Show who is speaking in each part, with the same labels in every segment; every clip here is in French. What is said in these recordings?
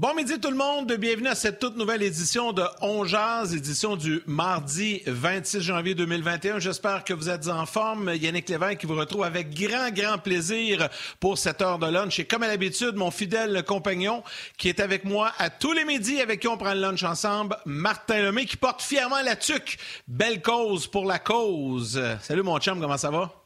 Speaker 1: Bon midi tout le monde, bienvenue à cette toute nouvelle édition de On édition du mardi 26 janvier 2021. J'espère que vous êtes en forme. Yannick Lévesque qui vous retrouve avec grand, grand plaisir pour cette heure de lunch. Et comme à l'habitude, mon fidèle compagnon qui est avec moi à tous les midis, avec qui on prend le lunch ensemble, Martin Lemay qui porte fièrement la tuque. Belle cause pour la cause. Salut mon chum, comment ça va?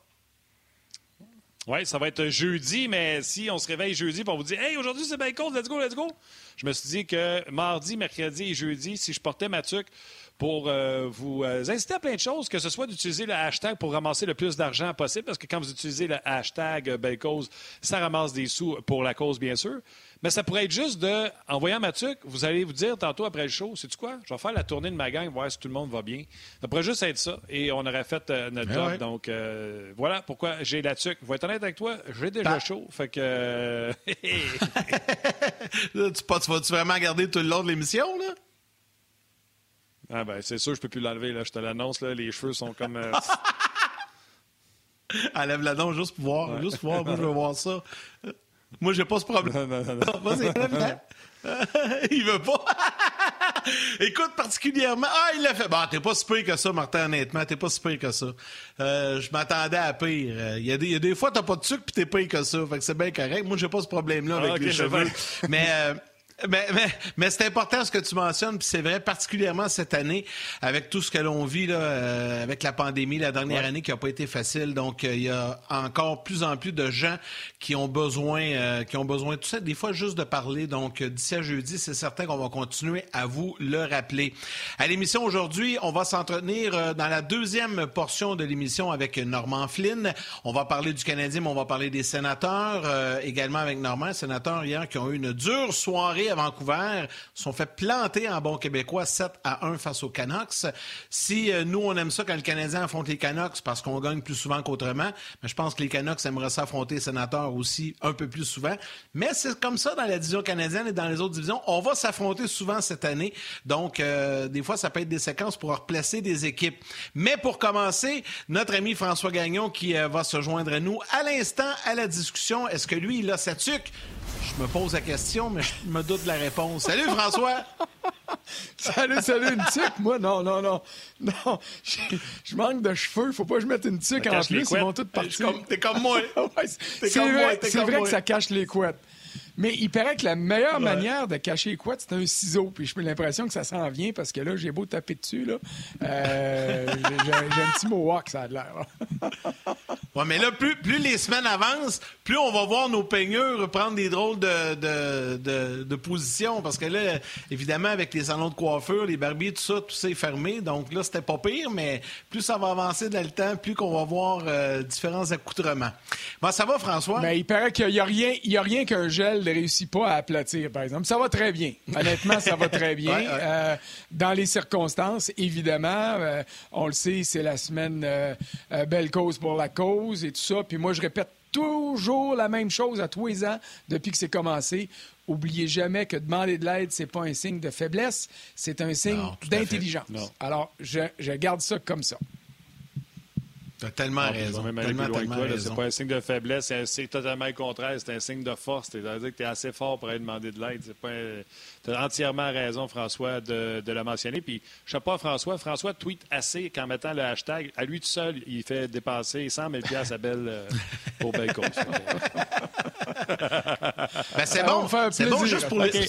Speaker 2: Oui, ça va être jeudi, mais si on se réveille jeudi pour vous dire Hey, aujourd'hui c'est cause, let's go, let's go. Je me suis dit que mardi, mercredi et jeudi, si je portais ma tuque pour euh, vous euh, inciter à plein de choses, que ce soit d'utiliser le hashtag pour ramasser le plus d'argent possible, parce que quand vous utilisez le hashtag euh, Belle Cause, ça ramasse des sous pour la cause, bien sûr. Mais ça pourrait être juste de, en voyant ma tuque, vous allez vous dire tantôt après le show, c'est tu quoi? Je vais faire la tournée de ma gang, voir si tout le monde va bien. Ça pourrait juste être ça. Et on aurait fait notre ben job. Donc, voilà pourquoi j'ai la tuque. Je vais être honnête avec toi, j'ai déjà chaud. Fait que.
Speaker 1: tu, vas-tu vraiment garder tout le long de l'émission, là?
Speaker 2: Ah ben c'est sûr, je peux plus l'enlever, là. Je te l'annonce, là. Les cheveux sont comme. Euh...
Speaker 1: Enlève la dent juste pour voir. Juste pour voir. Moi, je veux voir ça. Moi, j'ai pas ce problème. Non, non, non. Vas-y, Il veut pas. Écoute, particulièrement. Ah, il l'a fait. Bon, t'es pas si pire que ça, Martin, honnêtement. T'es pas si pire que ça. Euh, je m'attendais à pire. Il y, a des, y a des fois, t'as pas de sucre puis t'es pire que ça. Fait que c'est bien correct. Moi, j'ai pas ce problème-là avec ah, les cheveux. Mais. Euh, mais, mais, mais c'est important ce que tu mentionnes, puis c'est vrai particulièrement cette année avec tout ce que l'on vit là, euh, avec la pandémie, la dernière année qui n'a pas été facile. Donc euh, il y a encore plus en plus de gens qui ont besoin, euh, qui ont besoin de tout ça. Des fois juste de parler. Donc d'ici à jeudi, c'est certain qu'on va continuer à vous le rappeler. À l'émission aujourd'hui, on va s'entretenir dans la deuxième portion de l'émission avec Normand Flynn. On va parler du Canadien, mais on va parler des sénateurs également avec Normand, sénateurs hier qui ont eu une dure soirée à Vancouver, sont fait planter en bon québécois 7 à 1 face aux Canucks. Si euh, nous, on aime ça quand le Canadien affronte les Canucks parce qu'on gagne plus souvent qu'autrement, mais je pense que les Canucks aimeraient s'affronter les sénateurs aussi un peu plus souvent. Mais c'est comme ça dans la division canadienne et dans les autres divisions. On va s'affronter souvent cette année. Donc, euh, des fois, ça peut être des séquences pour replacer des équipes. Mais pour commencer, notre ami François Gagnon qui euh, va se joindre à nous à l'instant à la discussion. Est-ce que lui, il a sa tuque? Je me pose la question, mais je me doute de la réponse. Salut, François!
Speaker 3: salut, salut, une tique, moi? Non, non, non. Non, je, manque de cheveux. Faut pas que je mette une tique en plus. Ils vont toutes partir.
Speaker 1: T'es comme, moi.
Speaker 3: c'est vrai, vrai que ça cache les couettes. Mais il paraît que la meilleure manière de cacher couettes, c'est un ciseau. Puis j'ai l'impression que ça s'en vient parce que là, j'ai beau taper dessus. Là. Euh, j'ai, un petit mohawk, ça a l'air.
Speaker 1: ouais, mais là, plus, plus les semaines avancent, plus on va voir nos peigneurs prendre des drôles de, de, de, position. Parce que là, évidemment, avec les salons de coiffure, les barbiers, tout ça, tout ça est fermé. Donc là, c'était pas pire, mais plus ça va avancer dans le temps, plus qu'on va voir euh, différents accoutrements. Bon, ça va, François?
Speaker 3: Mais il paraît qu'il n'y a rien, il y a rien qu'un gel ne réussit pas à aplatir, par exemple. Ça va très bien. Honnêtement, ça va très bien. Euh, dans les circonstances, évidemment, euh, on le sait, c'est la semaine euh, belle cause pour la cause et tout ça. Puis moi, je répète toujours la même chose à tous les ans depuis que c'est commencé. Oubliez jamais que demander de l'aide, c'est pas un signe de faiblesse, c'est un signe d'intelligence. Alors, je, je garde ça comme ça.
Speaker 1: T'as tellement ah, raison. Même tellement,
Speaker 2: C'est pas un signe de faiblesse, c'est totalement le contraire. C'est un signe de force. C'est-à-dire que tu es assez fort pour aller demander de l'aide. Tu as entièrement raison, François, de, de le mentionner. Puis, je sais pas, François. François tweet assez qu'en mettant le hashtag, à lui tout seul, il fait dépenser 100 000 à Belle euh, pour belle cause.
Speaker 1: ben, c'est bon. C'est bon juste pour les...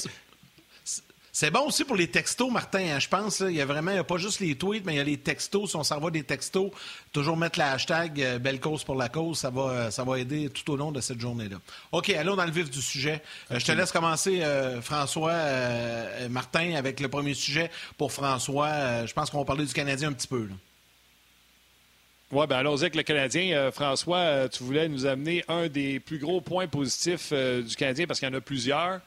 Speaker 1: C'est bon aussi pour les textos, Martin. Hein, je pense il y a vraiment, il y a pas juste les tweets, mais il y a les textos. Si on s'envoie des textos, toujours mettre le hashtag euh, Belle cause pour la cause, ça va, euh, ça va aider tout au long de cette journée-là. OK, allons dans le vif du sujet. Euh, je te laisse commencer, François, Martin, avec le premier sujet. Pour François, je pense qu'on va parler du Canadien un petit peu.
Speaker 2: Oui, bien allons-y avec le Canadien. François, tu voulais nous amener un des plus gros points positifs du Canadien parce qu'il y en a plusieurs.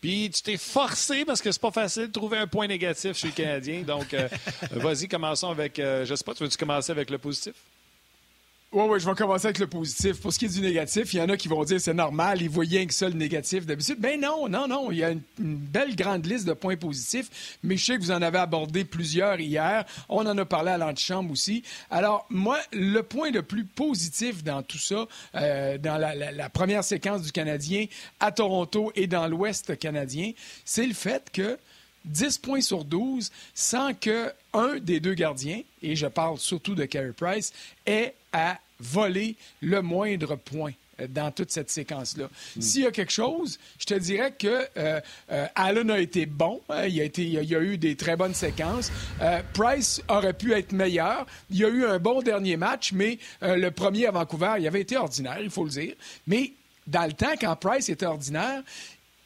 Speaker 2: Puis tu t'es forcé parce que c'est pas facile de trouver un point négatif chez le Canadien. Donc, euh, vas-y, commençons avec. Euh, je sais pas, tu veux-tu commencer avec le positif?
Speaker 3: Oui, oui, je vais commencer avec le positif. Pour ce qui est du négatif, il y en a qui vont dire c'est normal, ils voient rien que ça le négatif d'habitude. Ben non, non, non. Il y a une, belle grande liste de points positifs, mais je sais que vous en avez abordé plusieurs hier. On en a parlé à l'antichambre aussi. Alors, moi, le point le plus positif dans tout ça, euh, dans la, la, première séquence du Canadien à Toronto et dans l'Ouest canadien, c'est le fait que 10 points sur 12 sans que un des deux gardiens, et je parle surtout de Carey Price, ait à voler le moindre point euh, dans toute cette séquence-là. Hmm. S'il y a quelque chose, je te dirais que euh, euh, Allen a été bon. Hein, il, a été, il, y a, eu des très bonnes séquences. Price aurait pu être meilleur. Il y a eu un bon dernier match, mais le premier à Vancouver, il avait été ordinaire, il faut le dire. Mais dans le temps, quand Price était ordinaire,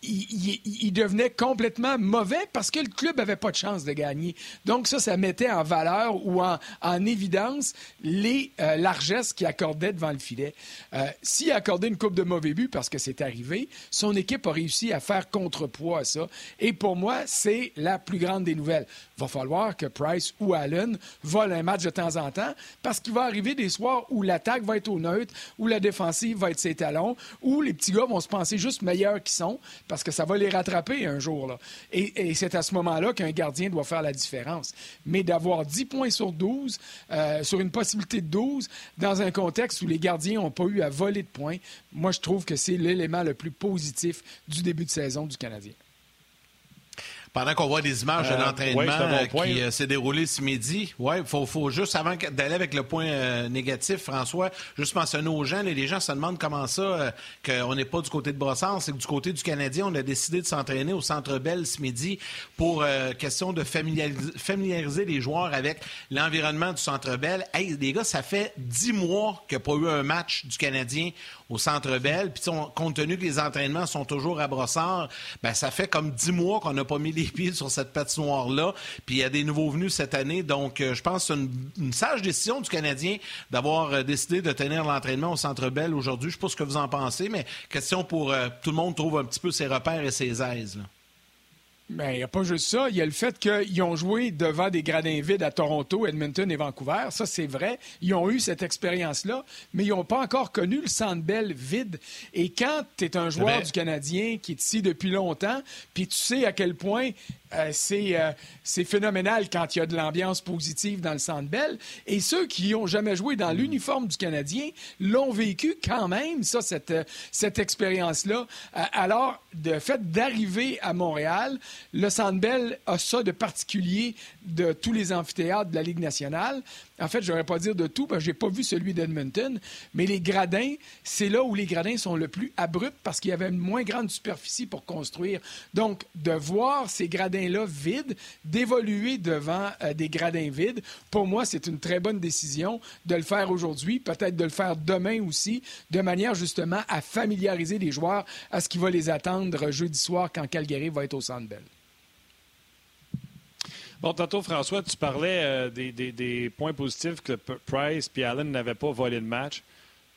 Speaker 3: il, devenait complètement mauvais parce que le club n'avait pas de chance de gagner. Donc ça, ça mettait en valeur ou en, évidence les euh, largesses qu'il accordait devant le filet. Euh, s'il accordait une coupe de mauvais but parce que c'est arrivé, son équipe a réussi à faire contrepoids à ça. Et pour moi, c'est la plus grande des nouvelles. Il va falloir que Price ou Allen volent un match de temps en temps parce qu'il va arriver des soirs où l'attaque va être au neutre, où la défensive va être ses talons, où les petits gars vont se penser juste meilleurs qu'ils sont parce que ça va les rattraper un jour. Et, c'est à ce moment-là qu'un gardien doit faire la différence. Mais d'avoir 10 points sur 12, euh, sur une possibilité de 12, dans un contexte où les gardiens n'ont pas eu à voler de points, moi, je trouve que c'est l'élément le plus positif du début de saison du Canadien
Speaker 1: pendant qu'on voit des images de euh, l'entraînement qui euh, s'est déroulé ce midi, ouais, faut, faut juste, avant d'aller avec le point euh, négatif, François, juste mentionner aux gens, les gens se demandent comment ça, qu'on n'est pas du côté de Brossard, c'est que du côté du Canadien, on a décidé de s'entraîner au Centre Bell ce midi pour question de familiariser, familiariser, les joueurs avec l'environnement du Centre Bell. Hey, les gars, ça fait dix mois qu'il n'y a pas eu un match du Canadien au Centre Bell. Puis, compte tenu que les entraînements sont toujours à Brossard, ben, ça fait comme dix mois qu'on n'a pas mis les pieds sur cette patinoire-là. Puis, il y a des nouveaux venus cette année. Donc, euh, je pense que c'est une, sage décision du Canadien d'avoir euh, décidé de tenir l'entraînement au Centre Bell aujourd'hui. Je ne sais pas ce que vous en pensez, mais question pour euh, tout le monde trouve un petit peu ses repères et ses aises.
Speaker 3: Bien, il n'y a pas juste ça. Il y a le fait qu'ils ont joué devant des gradins vides à Toronto, Edmonton et Vancouver. Ça, c'est vrai. Ils ont eu cette expérience-là, mais ils n'ont pas encore connu le Centre Bell vide. Et quand tu es un joueur du Canadien qui est ici depuis longtemps, puis tu sais à quel point euh, euh, c'est phénoménal quand il y a de l'ambiance positive dans le Centre Bell. Et ceux qui n'ont jamais joué dans l'uniforme du Canadien l'ont vécu quand même, ça, cette, euh, cette expérience-là. alors, le fait d'arriver à Montréal, le Centre Bell a ça de particulier de tous les amphithéâtres de la Ligue nationale. En fait, je n'aurais pas dire de tout, parce que je n'ai pas vu celui d'Edmonton, mais les gradins, c'est là où les gradins sont le plus abrupts parce qu'il y avait une moins grande superficie pour construire. Donc, de voir ces gradins-là vides, d'évoluer devant euh, des gradins vides, pour moi, c'est une très bonne décision de le faire aujourd'hui, peut-être de le faire demain aussi, de manière justement à familiariser les joueurs à ce qui va les attendre jeudi soir quand Calgary va être au Centre.
Speaker 2: Bon, tantôt, François, tu parlais euh, des, points positifs que Price et Allen n'avaient pas volé le match.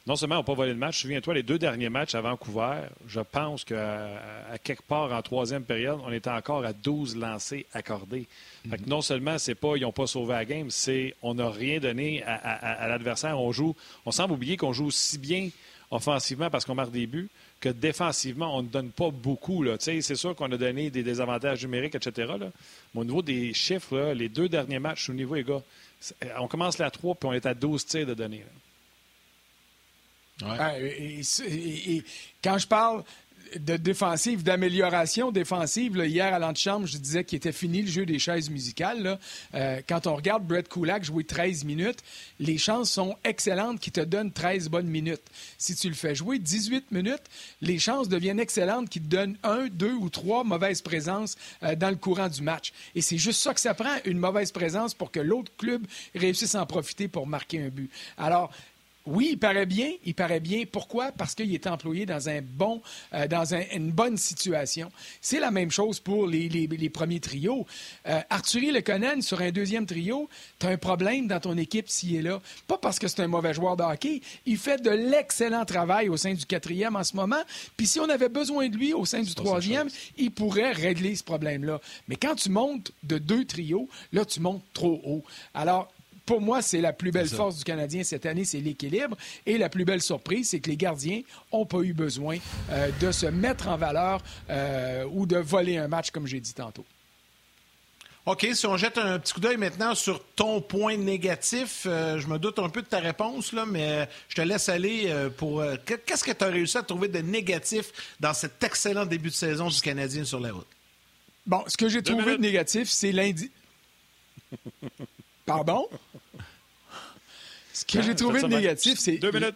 Speaker 2: Non seulement n'ont pas volé le match, souviens-toi, les deux derniers matchs à Vancouver, je pense qu'à à quelque part en troisième période, on était encore à 12 lancés accordés. non seulement c'est pas ils n'ont pas sauvé la game, c'est on n'a rien donné à, l'adversaire. On joue, on semble oublier qu'on joue si bien offensivement parce qu'on marque des buts, que défensivement, on ne donne pas beaucoup. C'est sûr qu'on a donné des désavantages numériques, etc. Mais au niveau des chiffres, les deux derniers matchs au niveau, les gars, on commence la 3 puis on est à 12 tirs de données.
Speaker 3: Ah, et, quand je parle de défensive, d'amélioration défensive. hier, à l'antichambre, je disais qu'il était fini le jeu des chaises musicales. Euh, quand on regarde Brett Kulak jouer 13 minutes, les chances sont excellentes qu'il te donne 13 bonnes minutes. Si tu le fais jouer 18 minutes, les chances deviennent excellentes qu'il te donne un, deux ou trois mauvaises présences euh, dans le courant du match. Et c'est juste ça que ça prend, une mauvaise présence pour que l'autre club réussisse à en profiter pour marquer un but. Alors, oui, il paraît bien. Il paraît bien. Pourquoi? Parce qu'il est employé dans un bon, euh, dans une bonne situation. C'est la même chose pour les, premiers trios. Euh, Arthurie Leconen, sur un deuxième trio, tu as un problème dans ton équipe s'il est là. Pas parce que c'est un mauvais joueur de hockey. Il fait de l'excellent travail au sein du quatrième en ce moment. Puis si on avait besoin de lui au sein du troisième, il pourrait régler ce problème-là. Mais quand tu montes de deux trios, là, tu montes trop haut. Alors, pour moi, c'est la plus belle force du Canadien cette année, c'est l'équilibre. Et la plus belle surprise, c'est que les gardiens n'ont pas eu besoin euh, de se mettre en valeur euh, ou de voler un match, comme j'ai dit tantôt.
Speaker 1: OK, si on jette un petit coup d'œil maintenant sur ton point négatif, euh, je me doute un peu de ta réponse, là, mais je te laisse aller pour... Qu'est-ce que tu as réussi à trouver de négatif dans cet excellent début de saison du Canadien sur la route?
Speaker 3: Bon, ce que j'ai trouvé de négatif, c'est lundi. Pardon? Ce que j'ai trouvé de négatif, c'est.
Speaker 2: Deux minutes.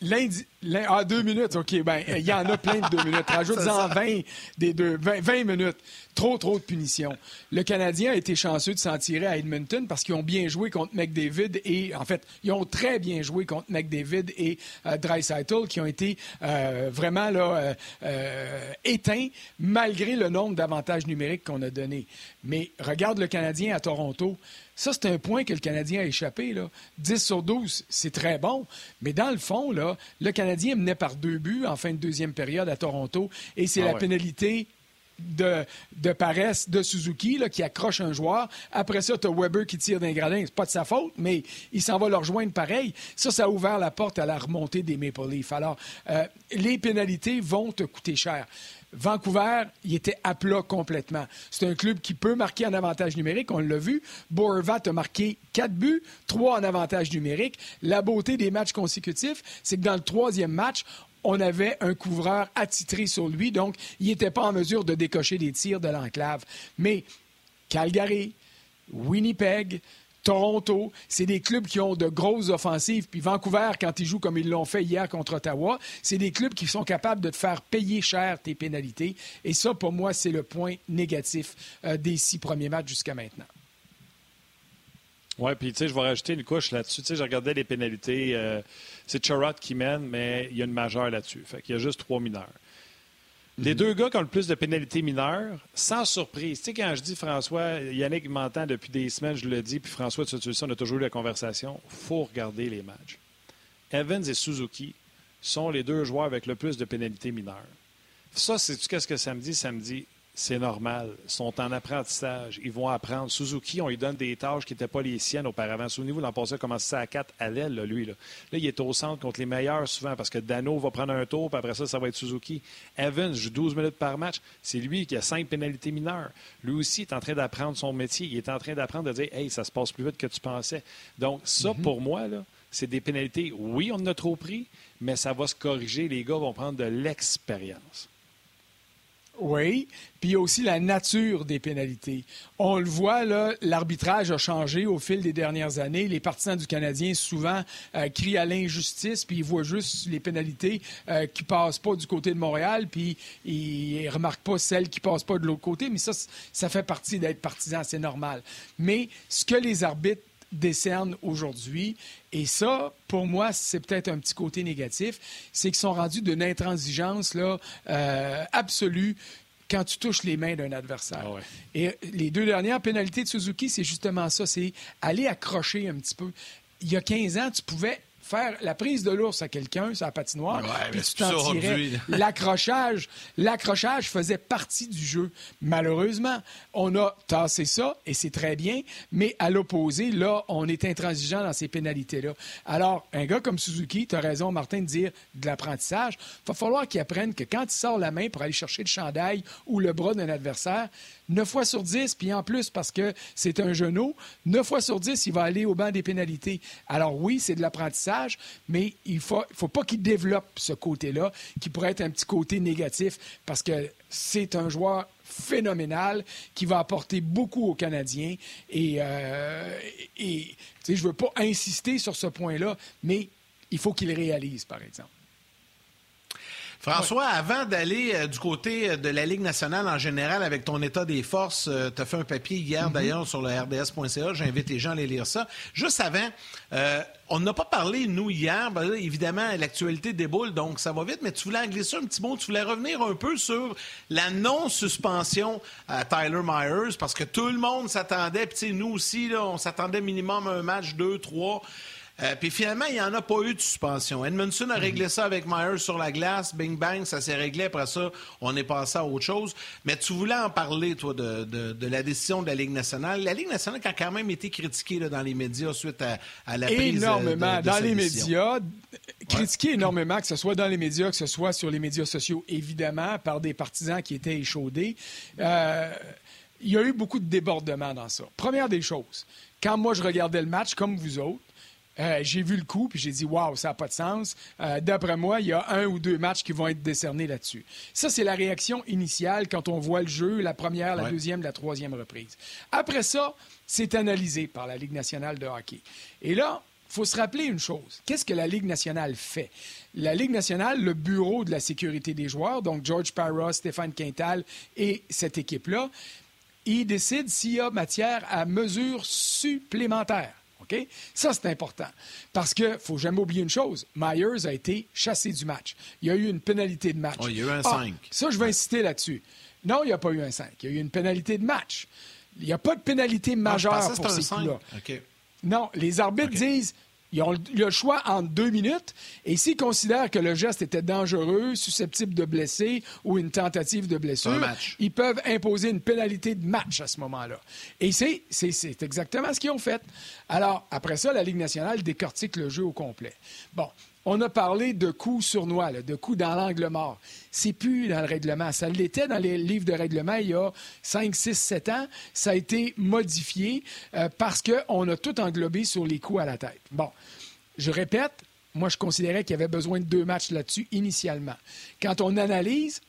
Speaker 3: Lundi, ah, deux minutes, OK. Ben, il y en a plein de deux minutes. Rajoute-en 20, des deux, 20, minutes. Trop, trop de punitions. Le Canadien a été chanceux de s'en tirer à Edmonton parce qu'ils ont bien joué contre McDavid et, en fait, ils ont très bien joué contre McDavid et euh, Dreisaitl qui ont été euh, vraiment là, euh, euh, éteints malgré le nombre d'avantages numériques qu'on a donnés. Mais regarde le Canadien à Toronto. Ça, c'est un point que le Canadien a échappé. Là. 10 sur 12, c'est très bon. Mais dans le fond, là, le Canadien menait par deux buts en fin de deuxième période à Toronto. Et c'est ah la pénalité de, de, paresse de Suzuki là, qui accroche un joueur. Après ça, tu as Weber qui tire d'un gradin. C'est pas de sa faute, mais il s'en va le rejoindre pareil. Ça, ça a ouvert la porte à la remontée des Maple Leafs. Alors, euh, les pénalités vont te coûter cher. Vancouver, il était à plat complètement. C'est un club qui peut marquer en avantage numérique, on l'a vu. Boervat a marqué quatre buts, trois en avantage numérique. La beauté des matchs consécutifs, c'est que dans le troisième match, on avait un couvreur attitré sur lui, donc il n'était pas en mesure de décocher des tirs de l'enclave. Mais Calgary, Winnipeg, Toronto, c'est des clubs qui ont de grosses offensives. Puis Vancouver, quand ils jouent comme ils l'ont fait hier contre Ottawa, c'est des clubs qui sont capables de te faire payer cher tes pénalités. Et ça, pour moi, c'est le point négatif euh, des six premiers matchs jusqu'à maintenant.
Speaker 2: Oui, puis tu sais, je vais rajouter une couche là-dessus. Tu sais, je regardais les pénalités. Euh, c'est Charrot qui mène, mais il y a une majeure là-dessus. Fait qu'il y a juste trois mineurs. Les deux gars qui ont le plus de pénalités mineures, sans surprise. Tu sais, quand je dis François, Yannick m'entend depuis des semaines, je le dis, puis François, tu sais, on a toujours eu la conversation. Faut regarder les matchs. Evans et Suzuki sont les deux joueurs avec le plus de pénalités mineures. Ça, c'est qu'est-ce que ça me dit? Ça me dit, c'est normal. Ils sont en apprentissage. Ils vont apprendre. Suzuki, on lui donne des tâches qui n'étaient pas les siennes auparavant. Souvenez-vous, l'an passé, il a commencé à 4 à l'aile, lui. Là. là. il est au centre contre les meilleurs souvent parce que Dano va prendre un tour, puis après ça, ça va être Suzuki. Evans joue 12 minutes par match. C'est lui qui a 5 pénalités mineures. Lui aussi est en train d'apprendre son métier. Il est en train d'apprendre à dire Hey, ça se passe plus vite que tu pensais. Donc, ça, mhm. pour moi, là, c'est des pénalités. Oui, on en a trop pris, mais ça va se corriger. Les gars vont prendre de l'expérience.
Speaker 3: Oui, puis il y a aussi la nature des pénalités. On le voit, là, l'arbitrage a changé au fil des dernières années. Les partisans du Canadien, souvent, euh, crient à l'injustice, puis ils voient juste les pénalités euh, qui passent pas du côté de Montréal, puis ils remarquent pas celles qui passent pas de l'autre côté. Mais ça, ça fait partie d'être partisan, c'est normal. Mais ce que les arbitres décernent aujourd'hui. Et ça, pour moi, c'est peut-être un petit côté négatif, c'est qu'ils sont rendus d'une intransigeance là, euh, absolue quand tu touches les mains d'un adversaire. Ah Et les deux dernières pénalités de Suzuki, c'est justement ça, c'est aller accrocher un petit peu. Il y a 15 ans, tu pouvais faire la prise de l'ours à quelqu'un sur la patinoire, puis tu t'en tirais. L'accrochage, l'accrochage faisait partie du jeu. Malheureusement, on a tassé ça, et c'est très bien, mais à l'opposé, là, on est intransigeant dans ces pénalités-là. Alors, un gars comme Suzuki, tu as raison, Martin, de dire de l'apprentissage, il va falloir qu'il apprenne que quand il sort la main pour aller chercher le chandail ou le bras d'un adversaire, 9 fois sur 10, puis en plus, parce que c'est un genou, 9 fois sur 10, il va aller au banc des pénalités. Alors oui, c'est de l'apprentissage, mais il ne faut, faut pas qu'il développe ce côté-là, qui pourrait être un petit côté négatif, parce que c'est un joueur phénoménal qui va apporter beaucoup aux Canadiens. Et, euh, et je ne veux pas insister sur ce point-là, mais il faut qu'il réalise, par exemple.
Speaker 1: François, avant d'aller euh, du côté euh, de la Ligue nationale en général avec ton état des forces, euh, tu as fait un papier hier mm-hmm. d'ailleurs sur le rds.ca, j'invite les gens à aller lire ça. Juste avant, on n'a pas parlé, nous, hier, ben évidemment, l'actualité déboule, donc ça va vite, mais tu voulais en glisser un petit mot, tu voulais revenir un peu sur la non-suspension à Tyler Myers, parce que tout le monde s'attendait, puis nous aussi, là, on s'attendait minimum un match, deux, trois. Euh, puis finalement, il n'y en a pas eu de suspension. Edmondson a réglé ça avec Myers sur la glace. Bing bang, ça s'est réglé. Après ça, on est passé à autre chose. Mais tu voulais en parler, toi, de, de, la décision de la Ligue nationale. La Ligue nationale qui a quand même été critiquée dans les médias suite à, à la prise
Speaker 3: Énormément.
Speaker 1: De,
Speaker 3: dans les médias. Critiquée énormément, que ce soit dans les médias, que ce soit sur les médias sociaux, évidemment, par des partisans qui étaient échaudés. Euh, il y a eu beaucoup de débordements dans ça. Première des choses, quand moi je regardais le match, comme vous autres, euh, j'ai vu le coup, puis j'ai dit, waouh, ça n'a pas de sens. Euh, d'après moi, il y a un ou deux matchs qui vont être décernés là-dessus. Ça, c'est la réaction initiale quand on voit le jeu, la première, la deuxième, la troisième reprise. Après ça, c'est analysé par la Ligue nationale de hockey. Et là, il faut se rappeler une chose. Qu'est-ce que la Ligue nationale fait? La Ligue nationale, le bureau de la sécurité des joueurs, donc George Parra, Stéphane Quintal et cette équipe-là, ils décident s'il y a matière à mesures supplémentaires. Ça, c'est important. Parce qu'il ne faut jamais oublier une chose. Myers a été chassé du match. Il y a eu une pénalité de match.
Speaker 1: Oh, il y a eu un 5.
Speaker 3: Ah, ça, je vais insister là-dessus. Non, il n'y a pas eu un 5. Il y a eu une pénalité de match. Il n'y a pas de pénalité ah, majeure pour ces coups-là. Non, les arbitres disent ils ont le choix en deux minutes. Et s'ils considèrent que le geste était dangereux, susceptible de blesser ou une tentative de blessure, ils peuvent imposer une pénalité de match à ce moment-là. Et c'est exactement ce qu'ils ont fait. Alors, après ça, la Ligue nationale décortique le jeu au complet. Bon, on a parlé de coups sournois, de coups dans l'angle mort. C'est plus dans le règlement. Ça l'était dans les livres de règlement il y a 5, 6, 7 ans. Ça a été modifié euh, parce qu'on a tout englobé sur les coups à la tête. Bon, je répète, moi je considérais qu'il y avait besoin de deux matchs là-dessus initialement. Quand on analyse,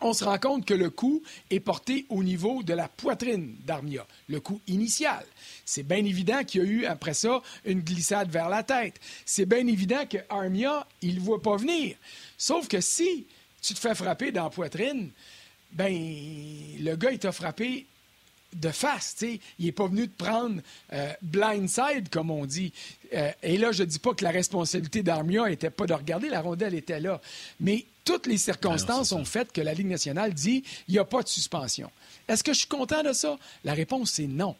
Speaker 3: on se rend compte que le coup est porté au niveau de la poitrine d'Armia, le coup initial. C'est bien évident qu'il y a eu, après ça, une glissade vers la tête. C'est bien évident que Armia, il ne voit pas venir. Sauf que si tu te fais frapper dans la poitrine, ben le gars, il t'a frappé de face. Il n'est pas venu te prendre euh, blindside, comme on dit. Euh, et là, je ne dis pas que la responsabilité d'Armia n'était pas de regarder, la rondelle était là. Mais toutes les circonstances ont fait que la Ligue nationale dit il n'y a pas de suspension. Est-ce que je suis content de ça? La réponse, c'est non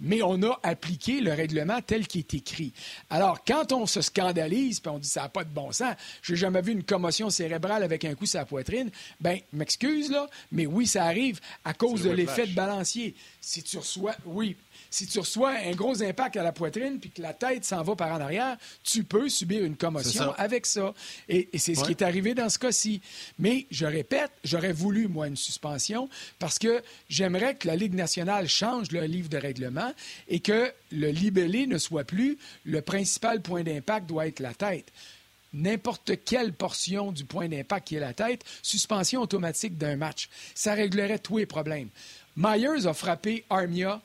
Speaker 3: mais on a appliqué le règlement tel qu'il est écrit. Alors, quand on se scandalise puis on dit ça n'a pas de bon sens, j'ai jamais vu une commotion cérébrale avec un coup sur la poitrine, ben, m'excuse là, mais oui, ça arrive à cause de l'effet de balancier. Si tu reçois, oui, si tu reçois un gros impact à la poitrine puis que la tête s'en va par en arrière, tu peux subir une commotion avec ça. Et, c'est ce qui est arrivé dans ce cas-ci. Mais je répète, j'aurais voulu, moi, une suspension parce que j'aimerais que la Ligue nationale change le livre de règlement et que le libellé ne soit plus le principal point d'impact doit être la tête n'importe quelle portion du point d'impact qui est la tête, suspension automatique d'un match. Ça réglerait tous les problèmes. Myers a frappé Armia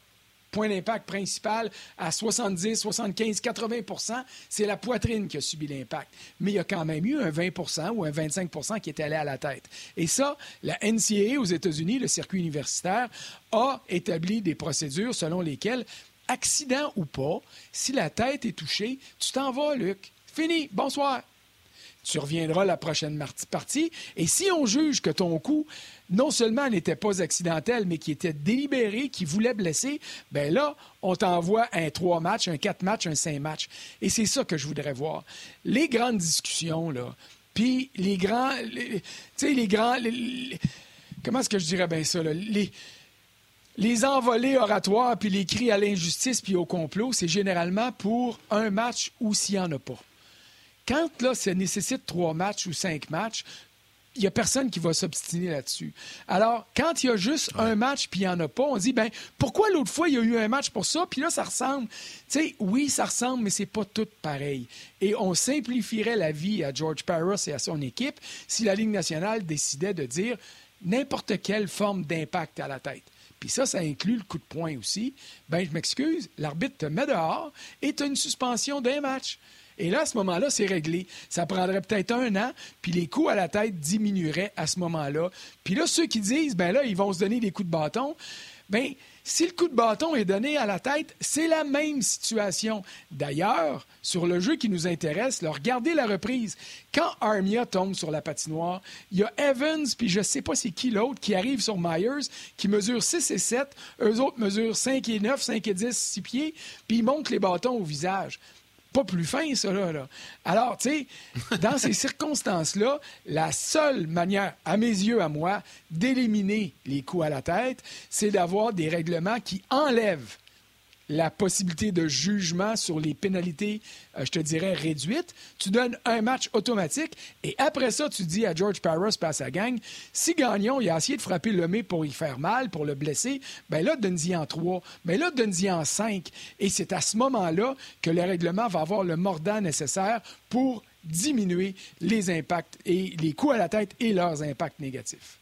Speaker 3: point d'impact principal à 70, 75, 80% c'est la poitrine qui a subi l'impact. Mais il y a quand même eu un 20% ou un 25% qui est allé à la tête. Et ça, la NCAA aux États-Unis, le circuit universitaire, a établi des procédures selon lesquelles, accident ou pas, si la tête est touchée, tu t'en vas, Luc. Fini. Bonsoir tu reviendras la prochaine partie. Et si on juge que ton coup, non seulement n'était pas accidentel, mais qui était délibéré, qui voulait blesser, ben là, on t'envoie un trois matchs, un quatre matchs, un cinq matchs. Et c'est ça que je voudrais voir. Les grandes discussions, là, puis les grands... Tu sais, les grands... comment est-ce que je dirais bien ça, là? Les les envolées oratoires, puis les cris à l'injustice, puis au complot, c'est généralement pour un match ou s'il n'y en a pas. Quand là, ça nécessite trois matchs ou cinq matchs, il n'y a personne qui va s'obstiner là-dessus. Alors, quand il y a juste un match puis il n'y en a pas, on dit, ben pourquoi l'autre fois il y a eu un match pour ça, puis là, ça ressemble. Tu sais, oui, ça ressemble, mais c'est pas tout pareil. Et on simplifierait la vie à George Parros et à son équipe si la Ligue nationale décidait de dire n'importe quelle forme d'impact à la tête. Puis ça, ça inclut le coup de poing aussi. Ben, je m'excuse, l'arbitre te met dehors et tu as une suspension d'un match. Et là, à ce moment-là, c'est réglé. Ça prendrait peut-être un an, puis les coups à la tête diminueraient à ce moment-là. Puis là, ceux qui disent, ben là, ils vont se donner des coups de bâton, ben si le coup de bâton est donné à la tête, c'est la même situation. D'ailleurs, sur le jeu qui nous intéresse, regardez la reprise. Quand Armia tombe sur la patinoire, il y a Evans, puis je ne sais pas c'est qui l'autre, qui arrive sur Myers, qui mesure 6 et 7. Eux autres mesurent 5 et 9, 5 et 10, 6 pieds, puis ils montent les bâtons au visage pas plus fin, ça, là. Alors, tu sais, dans ces circonstances-là, la seule manière, à mes yeux, à moi, d'éliminer les coups à la tête, c'est d'avoir des règlements qui enlèvent la possibilité de jugement sur les pénalités, euh, je te dirais, réduites. Tu donnes un match automatique et après ça, tu dis à George Parros et à sa gang, si Gagnon il a essayé de frapper le mets pour y faire mal, pour le blesser, ben là, donne-y en trois, ben là, donne-y en cinq. Et c'est à ce moment-là que le règlement va avoir le mordant nécessaire pour diminuer les impacts et les coups à la tête et leurs impacts négatifs.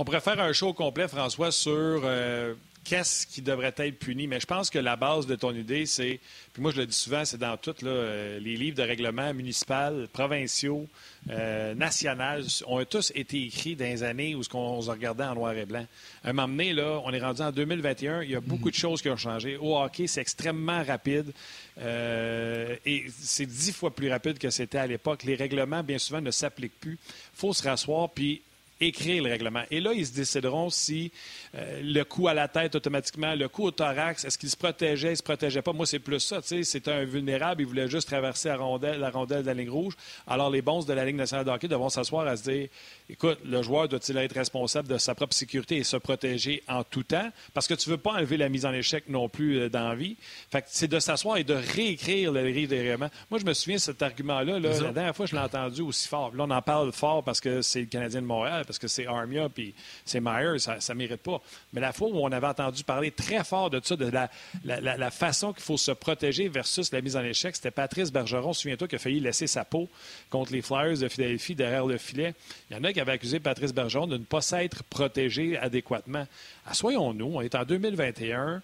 Speaker 2: On pourrait faire un show complet, François, sur euh, qu'est-ce qui devrait être puni. Mais je pense que la base de ton idée, c'est, puis moi je le dis souvent, c'est dans tous euh, les livres de règlement municipaux, provinciaux, euh, nationaux, ont tous été écrits dans les années où on se regardait en noir et blanc. À un moment donné, là, on est rendu en 2021, il y a beaucoup de choses qui ont changé. Au hockey, c'est extrêmement rapide. Euh, et c'est dix fois plus rapide que c'était à l'époque. Les règlements, bien souvent, ne s'appliquent plus. Il faut se rasseoir puis écrire le règlement. Et là, ils se décideront si euh, le coup à la tête automatiquement, le coup au thorax, est-ce qu'il se protégeait, il se protégeait pas? Moi, c'est plus ça. C'était un vulnérable, il voulait juste traverser la rondelle, la rondelle de la ligne rouge. Alors, les bons de la Ligue nationale de hockey devront s'asseoir à se dire écoute, le joueur doit-il être responsable de sa propre sécurité et se protéger en tout temps? Parce que tu ne veux pas enlever la mise en échec non plus euh, dans la vie. Fait que c'est de s'asseoir et de réécrire le règlements. Moi, je me souviens de cet argument-là. la dernière fois, je l'ai entendu aussi fort. Là, on en parle fort parce que c'est le Canadien de Montréal, parce que c'est Armia puis c'est Myers. Ça ne mérite pas. Mais la fois où on avait entendu parler très fort de ça, de la, façon qu'il faut se protéger versus la mise en échec, c'était Patrice Bergeron, souviens-toi, qui a failli laisser sa peau contre les Flyers de Philadelphie derrière le filet. Il y en a qui avaient accusé Patrice Bergeron de ne pas s'être protégé adéquatement. Soyons-nous, on est en 2021.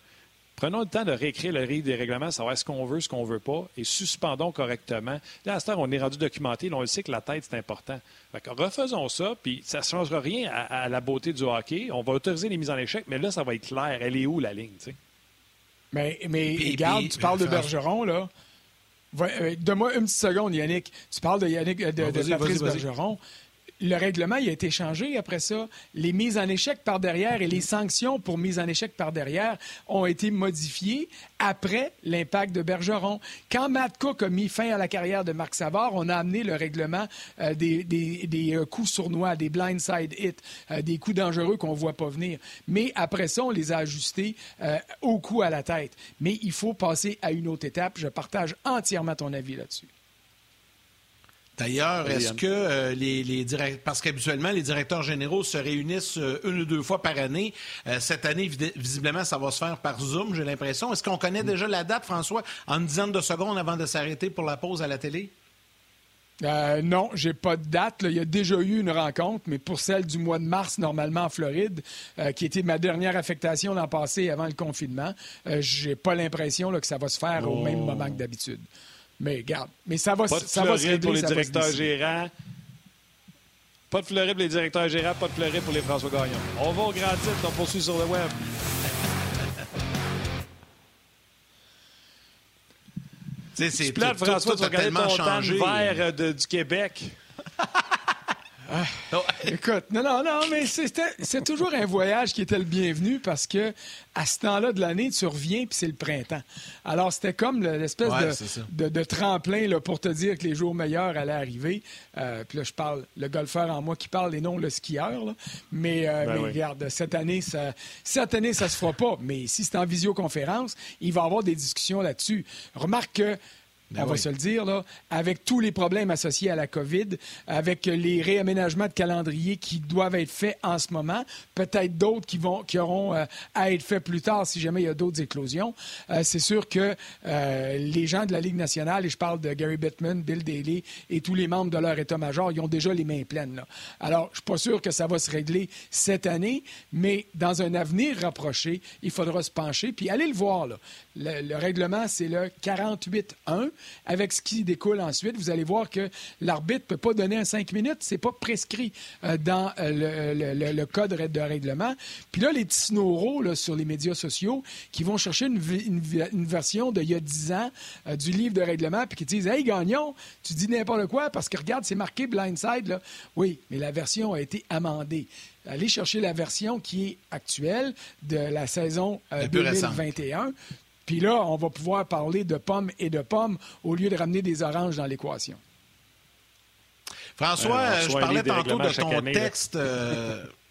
Speaker 2: Prenons le temps de réécrire le rythme des règlements, savoir ce qu'on veut, ce qu'on veut pas, et suspendons correctement. Là, à ce temps, on est rendu documenté, on le sait que la tête, c'est important. refaisons ça, puis ça ne changera rien à, la beauté du hockey. On va autoriser les mises en échec, mais là, ça va être clair. Elle est où, la ligne, tu sais?
Speaker 3: Mais, mais regarde, tu parles de Bergeron, là. Euh, donne-moi une petite seconde, Yannick. Tu parles de, Yannick, de, de Patrice Bergeron le règlement il a été changé après ça. Les mises en échec par derrière et les sanctions pour mise en échec par derrière ont été modifiées après l'impact de Bergeron. Quand Matt Cook a mis fin à la carrière de Marc Savard, on a amené le règlement euh, des, euh, coups sournois, des blindside hits, euh, des coups dangereux qu'on ne voit pas venir. Mais après ça, on les a ajustés au coup à la tête. Mais il faut passer à une autre étape. Je partage entièrement ton avis là-dessus.
Speaker 1: D'ailleurs, est-ce que euh, les, les parce qu'habituellement les directeurs généraux se réunissent euh, une ou deux fois par année. Euh, cette année, visiblement, ça va se faire par Zoom, j'ai l'impression. Est-ce qu'on connaît déjà la date, François, en une dizaine de secondes avant de s'arrêter pour la pause à la télé?
Speaker 3: Euh, non, j'ai pas de date. Il y a déjà eu une rencontre, mais pour celle du mois de mars, normalement en Floride, qui était ma dernière affectation l'an passé avant le confinement, j'ai pas l'impression que ça va se faire au même oh. moment que d'habitude. Mais garde, mais ça va,
Speaker 2: pas
Speaker 3: de ça va se
Speaker 2: pour les directeurs gérants. Pas de fleuris pour les directeurs gérants, pas de fleuris pour les François Gagnon. On va au grand titre, on poursuit sur le web.
Speaker 1: c'est plate, François, tu
Speaker 2: regarder ton changé. vert euh, du Québec.
Speaker 3: Ah. écoute, non, non, non, mais c'est toujours un voyage qui était le bienvenu parce que à ce temps-là de l'année, tu reviens puis c'est le printemps. Alors, c'était comme l'espèce de, tremplin là, pour te dire que les jours meilleurs allaient arriver. Euh, puis là, je parle, le golfeur en moi qui parle et non le skieur. Mais, euh, ben regarde, cette année, ça, cette année, ça se fera pas. Mais si c'est en visioconférence, il va y avoir des discussions là-dessus. Remarque que ben on va se le dire, là, avec tous les problèmes associés à la COVID, avec les réaménagements de calendrier qui doivent être faits en ce moment, peut-être d'autres qui, vont, qui auront euh, à être faits plus tard si jamais il y a d'autres éclosions. Euh, c'est sûr que euh, les gens de la Ligue nationale, et je parle de Gary Bettman, Bill Daly et tous les membres de leur état-major, ils ont déjà les mains pleines. Là. Alors, je suis pas sûr que ça va se régler cette année, mais dans un avenir rapproché, il faudra se pencher. Puis allez le voir. Là. Le, le règlement, c'est le 48-1 avec ce qui découle ensuite. Vous allez voir que l'arbitre ne peut pas donner un cinq minutes. C'est pas prescrit euh, dans euh, le, code de règlement. Puis là, les petits sur les médias sociaux qui vont chercher une, version d'il y a 10 ans euh, du livre de règlement puis qui disent Hey, Gagnon, tu dis n'importe quoi parce que regarde, c'est marqué blindside. Là. Oui, mais la version a été amendée allez chercher la version qui est actuelle de la saison 2021 Puis là, on va pouvoir parler de pommes et de pommes au lieu de ramener des oranges dans l'équation.
Speaker 1: François, euh, je parlais tantôt de ton texte.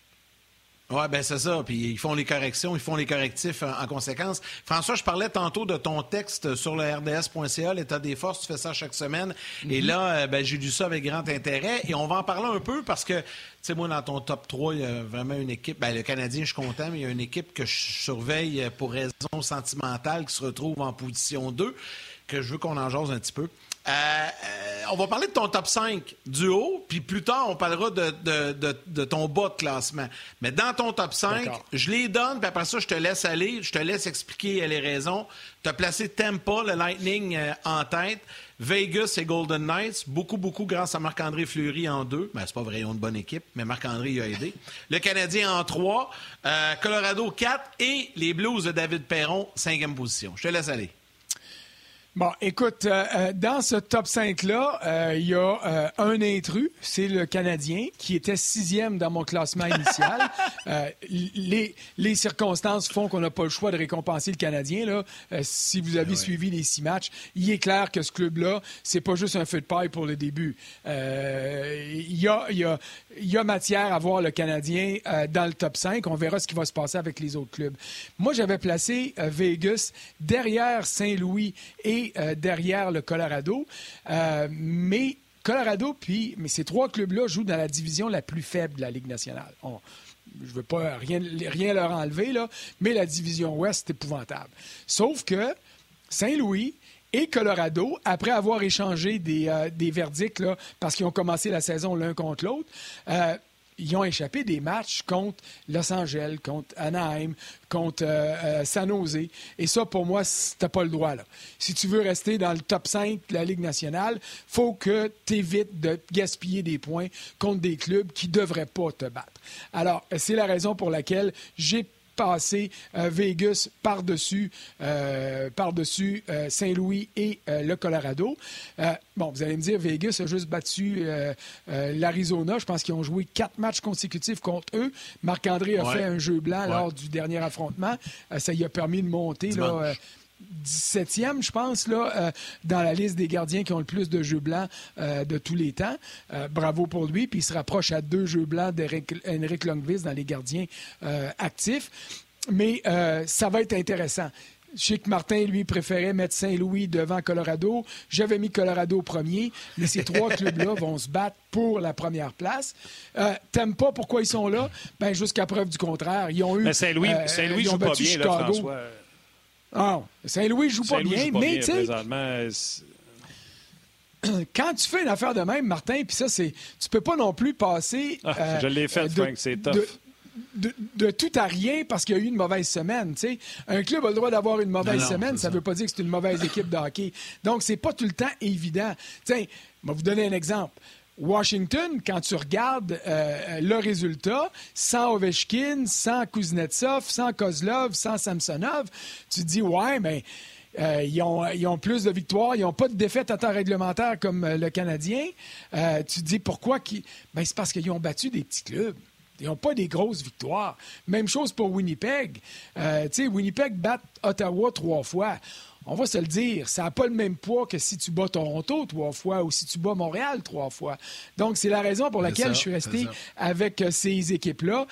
Speaker 1: Oui, ben c'est ça. Puis ils font les corrections, ils font les correctifs en, conséquence. François, je parlais tantôt de ton texte sur le RDS.ca, l'état des forces. Tu fais ça chaque semaine. Et mhm. là, euh, ben, j'ai lu ça avec grand intérêt. Et on va en parler un peu parce que, tu sais, moi, dans ton top 3, il y a vraiment une équipe. Ben, le Canadien, je suis content, mais il y a une équipe que je surveille pour raison sentimentale qui se retrouve en position 2 que je veux qu'on en jase un petit peu. Euh, euh, on va parler de ton top 5 du haut, puis plus tard, on parlera de, ton bas de classement. Mais dans ton top 5, je les donne, puis après ça, je te laisse aller, je te laisse expliquer les raisons. Tu as placé Tampa, le Lightning, euh, en tête. Vegas et Golden Knights, beaucoup, beaucoup grâce à Marc-André Fleury en deux. Ben, c'est pas vrai, ils ont une bonne équipe, mais Marc-André y a aidé. Le Canadien en trois, Colorado 4 et les Blues de David Perron, cinquième position. Je te laisse aller.
Speaker 3: Bon, écoute, euh, euh, dans ce top 5-là, euh, il y a un intrus, c'est le Canadien, qui était sixième dans mon classement initial. les, les, circonstances font qu'on n'a pas le choix de récompenser le Canadien. Là. si vous avez suivi les six matchs, il est clair que ce club-là, c'est pas juste un feu de paille pour le début. Il y a, y, a, y, a, matière à voir le Canadien dans le top 5. On verra ce qui va se passer avec les autres clubs. Moi, j'avais placé Vegas derrière Saint-Louis et euh, derrière le Colorado. Euh, mais Colorado, puis, mais ces trois clubs-là jouent dans la division la plus faible de la Ligue nationale. je ne veux pas rien, rien leur enlever, là, mais la division Ouest, est épouvantable. Sauf que Saint-Louis et Colorado, après avoir échangé des, euh, des verdicts, là, parce qu'ils ont commencé la saison l'un contre l'autre, ils ont échappé des matchs contre Los Angeles, contre Anaheim, contre euh, euh, San Jose. Et ça, pour moi, t'as pas le droit. Là. Si tu veux rester dans le top 5 de la Ligue nationale, faut que tu évites de gaspiller des points contre des clubs qui ne devraient pas te battre. Alors, c'est la raison pour laquelle j'ai passer euh, Vegas par-dessus euh, euh, Saint-Louis et le Colorado. bon, vous allez me dire, Vegas a juste battu l'Arizona. Je pense qu'ils ont joué quatre matchs consécutifs contre eux. Marc-André a fait un jeu blanc lors du dernier affrontement. ça lui a permis de monter. Là, 17e, je pense, là, euh, dans la liste des gardiens qui ont le plus de jeux blancs euh, de tous les temps. Euh, bravo pour lui. Puis il se rapproche à deux jeux blancs d'Henrik Longvis dans les gardiens actifs. Mais ça va être intéressant. Je sais que Martin, lui, préférait mettre Saint-Louis devant Colorado. J'avais mis Colorado premier, mais ces trois clubs-là vont se battre pour la première place. T'aimes pas pourquoi ils sont là? Ben, jusqu'à preuve du contraire. Ils ont eu.
Speaker 2: Mais Saint-Louis, Saint-Louis joue pas bien, là, François.
Speaker 3: Ah, Saint-Louis joue pas bien, mais tu sais. Quand tu fais une affaire de même, Martin, puis ça, c'est. Tu peux pas non plus passer.
Speaker 2: Ah, je l'ai fait, Frank, c'est tough.
Speaker 3: De, tout à rien parce qu'il y a eu une mauvaise semaine. Un club a le droit d'avoir une mauvaise semaine, ça ne veut pas dire que c'est une mauvaise équipe de hockey. Donc, c'est pas tout le temps évident. Tiens, je vais vous donner un exemple. Washington, quand tu regardes euh, le résultat, sans Ovechkin, sans Kuznetsov, sans Kozlov, sans Samsonov, tu te dis, ouais, mais euh, ils, ont, plus de victoires, ils n'ont pas de défaite à temps réglementaire comme euh, le Canadien. tu te dis, pourquoi? Ben, c'est parce qu'ils ont battu des petits clubs. Ils n'ont pas des grosses victoires. Même chose pour Winnipeg. tu Winnipeg bat Ottawa trois fois on va se le dire, ça n'a pas le même poids que si tu bats Toronto trois fois ou si tu bats Montréal trois fois. Donc, c'est la raison pour laquelle je suis resté avec euh, ces équipes-là.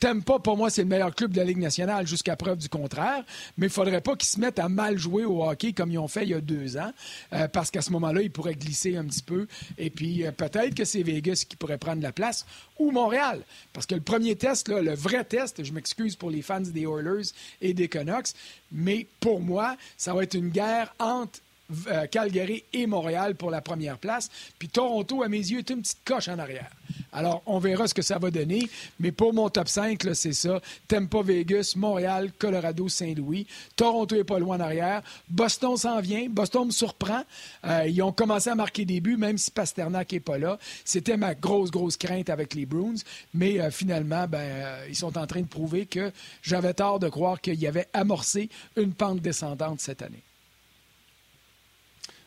Speaker 3: T'aimes pas, pour moi, c'est le meilleur club de la Ligue nationale jusqu'à preuve du contraire, mais il faudrait pas qu'ils se mettent à mal jouer au hockey comme ils ont fait il y a deux ans, euh, parce qu'à ce moment-là, ils pourraient glisser un petit peu. Et puis, euh, peut-être que c'est Vegas qui pourrait prendre la place, ou Montréal. Parce que le premier test, le vrai test, je m'excuse pour les fans des Oilers et des Canucks, mais pour moi, ça va être une guerre entre euh, Calgary et Montréal pour la première place. Puis Toronto, à mes yeux, est une petite coche en arrière. Alors, on verra ce que ça va donner. Mais pour mon top 5, c'est ça. Tampa, Vegas, Montréal, Colorado, Saint-Louis. Toronto est pas loin en arrière. Boston s'en vient. Boston me surprend. Euh, ils ont commencé à marquer des buts, même si Pasternak n'est pas là. C'était ma grosse, grosse crainte avec les Bruins. Mais euh, finalement, ben, ils sont en train de prouver que j'avais tort de croire qu'il y avait amorcé une pente descendante cette année.